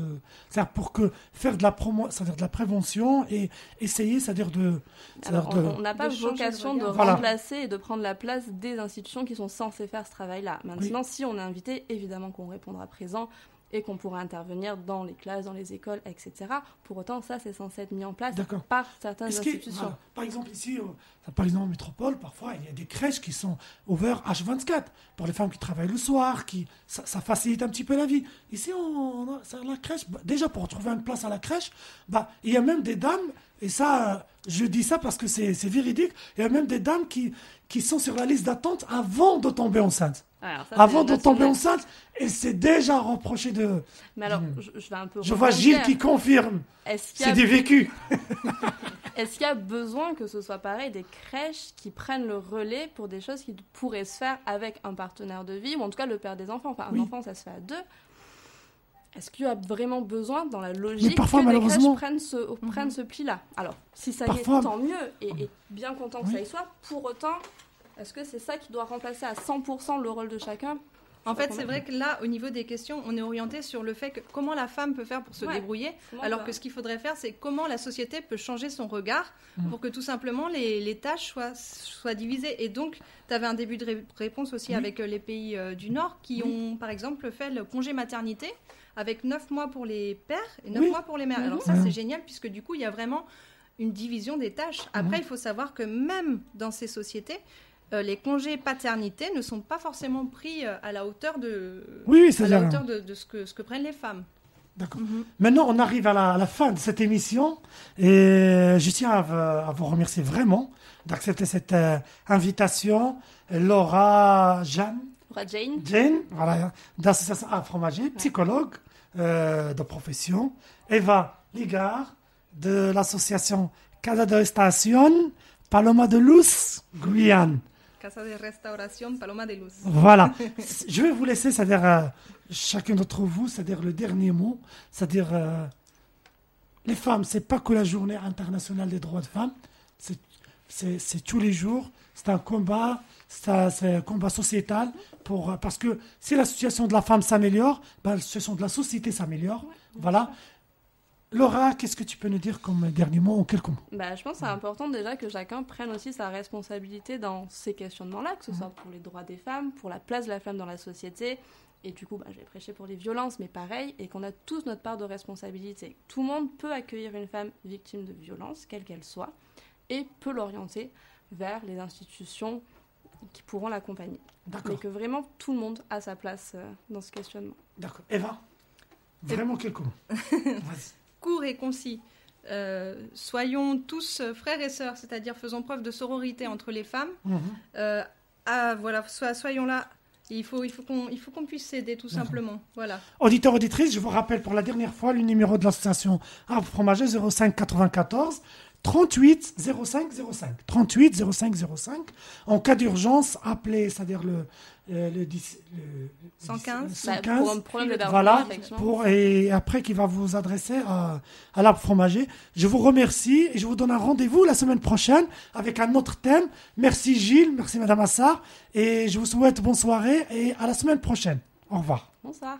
c'est-à-dire pour que faire de la promo, c'est-à-dire de la prévention et essayer, c'est-à-dire de, c'est-à-dire Alors, de- on on n'a pas de vocation de. Voilà. remplacer et de prendre la place des institutions qui sont censées faire ce travail-là. Maintenant, si on est invité, évidemment qu'on répondra présent et qu'on pourra intervenir dans les classes, dans les écoles, etc. Pour autant, ça, c'est censé être mis en place par certaines institutions. voilà. Par exemple, ici, euh, par exemple, en métropole, parfois, il y a des crèches qui sont ouvertes H24 pour les femmes qui travaillent le soir, qui, ça, ça facilite un petit peu la vie. Ici, on, on a, ça, la crèche, bah, déjà pour trouver une place à la crèche, bah, il y a même des dames, et ça, euh, je dis ça parce que c'est véridique, il y a même des dames qui, qui sont sur la liste d'attente avant de tomber enceinte. Alors, ça, Avant de tomber enceinte, et c'est déjà reproché de. Mais alors, Hmm. je, je vais un peu. Je vois Gilles qui confirme. C'est a des vécus. Est-ce qu'il y a besoin que ce soit pareil des crèches qui prennent le relais pour des choses qui pourraient se faire avec un partenaire de vie ou en tout cas le père des enfants? Enfin, un Oui. enfant, ça se fait à deux. Est-ce qu'il y a vraiment besoin dans la logique parfois, que les crèches prennent ce, prennent ce pli-là? Alors, si ça y est, tant mieux et, et bien content que Oui. ça y soit. Pour autant, est-ce que c'est ça qui doit remplacer à 100% le rôle de chacun? En fait, c'est vrai que là, au niveau des questions, on est orienté sur le fait que comment la femme peut faire pour se Ouais. débrouiller, Comment alors va- que ce qu'il faudrait faire, c'est comment la société peut changer son regard Mm. pour que tout simplement les, les tâches soient, soient divisées. Et donc, tu avais un début de ré- réponse aussi Oui. avec euh, les pays euh, du Nord qui Oui. ont, par exemple, fait le congé maternité avec 9 mois pour les pères et 9 Oui. mois pour les mères. Alors ça, Mhm. c'est génial puisque du coup, il y a vraiment une division des tâches. Après, Mhm. il faut savoir que même dans ces sociétés, euh, les congés paternité ne sont pas forcément pris euh, à la hauteur de, Oui, oui, à la hauteur de, de ce, que, ce que prennent les femmes. D'accord. Maintenant, on arrive à la, à la fin de cette émission et je tiens à, vous- à vous remercier vraiment d'accepter cette euh, invitation. Laura, Jeanne, Laura Jane Jane, voilà, d'association A Fromager, psychologue euh, de profession. Eva Ligard, de l'association Casa de Estación, Paloma de Luz, Guyane. Casa de Restauration Paloma de Luz. Voilà. Je vais vous laisser, c'est-à-dire euh, chacun d'entre vous, c'est-à-dire le dernier mot, c'est-à-dire euh, les femmes, c'est pas que la journée internationale des droits de femmes, c'est- tous les jours, c'est un combat, c'est un, combat sociétal pour euh, parce que si la situation de la femme s'améliore, ben, la situation de la société s'améliore. Voilà. Laura, qu'est-ce que tu peux nous dire comme dernier mot en quelques mots? Bah, je pense que c'est important déjà que chacun prenne aussi sa responsabilité dans ces questionnements-là, que ce soit pour les droits des femmes, pour la place de la femme dans la société. Et du coup, bah, je vais prêcher pour les violences, mais pareil, et qu'on a tous notre part de responsabilité. Tout le monde peut accueillir une femme victime de violence, quelle qu'elle soit, et peut l'orienter vers les institutions qui pourront l'accompagner. Mais D'accord. que vraiment tout le monde a sa place euh, dans ce questionnement. D'accord. Eva, vraiment quelques mots. Vas-y. Court et concis. Euh, soyons tous frères et sœurs, c'est-à-dire faisons preuve de sororité entre les femmes. Mhm. Euh, ah, voilà, so- soyons là. Il faut, il faut qu'on, puisse s'aider, tout D'accord. simplement. Voilà. Auditeurs, auditrices, je vous rappelle pour la dernière fois le numéro de l'association Arbre Fromager 05 94 38 05 05. 38 05 05. En cas d'urgence, appelez, c'est-à-dire le, euh, le, 10 le- le 115. le Bah, 115. pour un problème d'hébergement, Voilà, pour, et après qui va vous adresser à, à l'arbre fromager. Je vous remercie et je vous donne un rendez-vous la semaine prochaine avec un autre thème. Merci Gilles, merci Madame Assar et je vous souhaite bonne soirée et à la semaine prochaine. Au revoir. Bonsoir.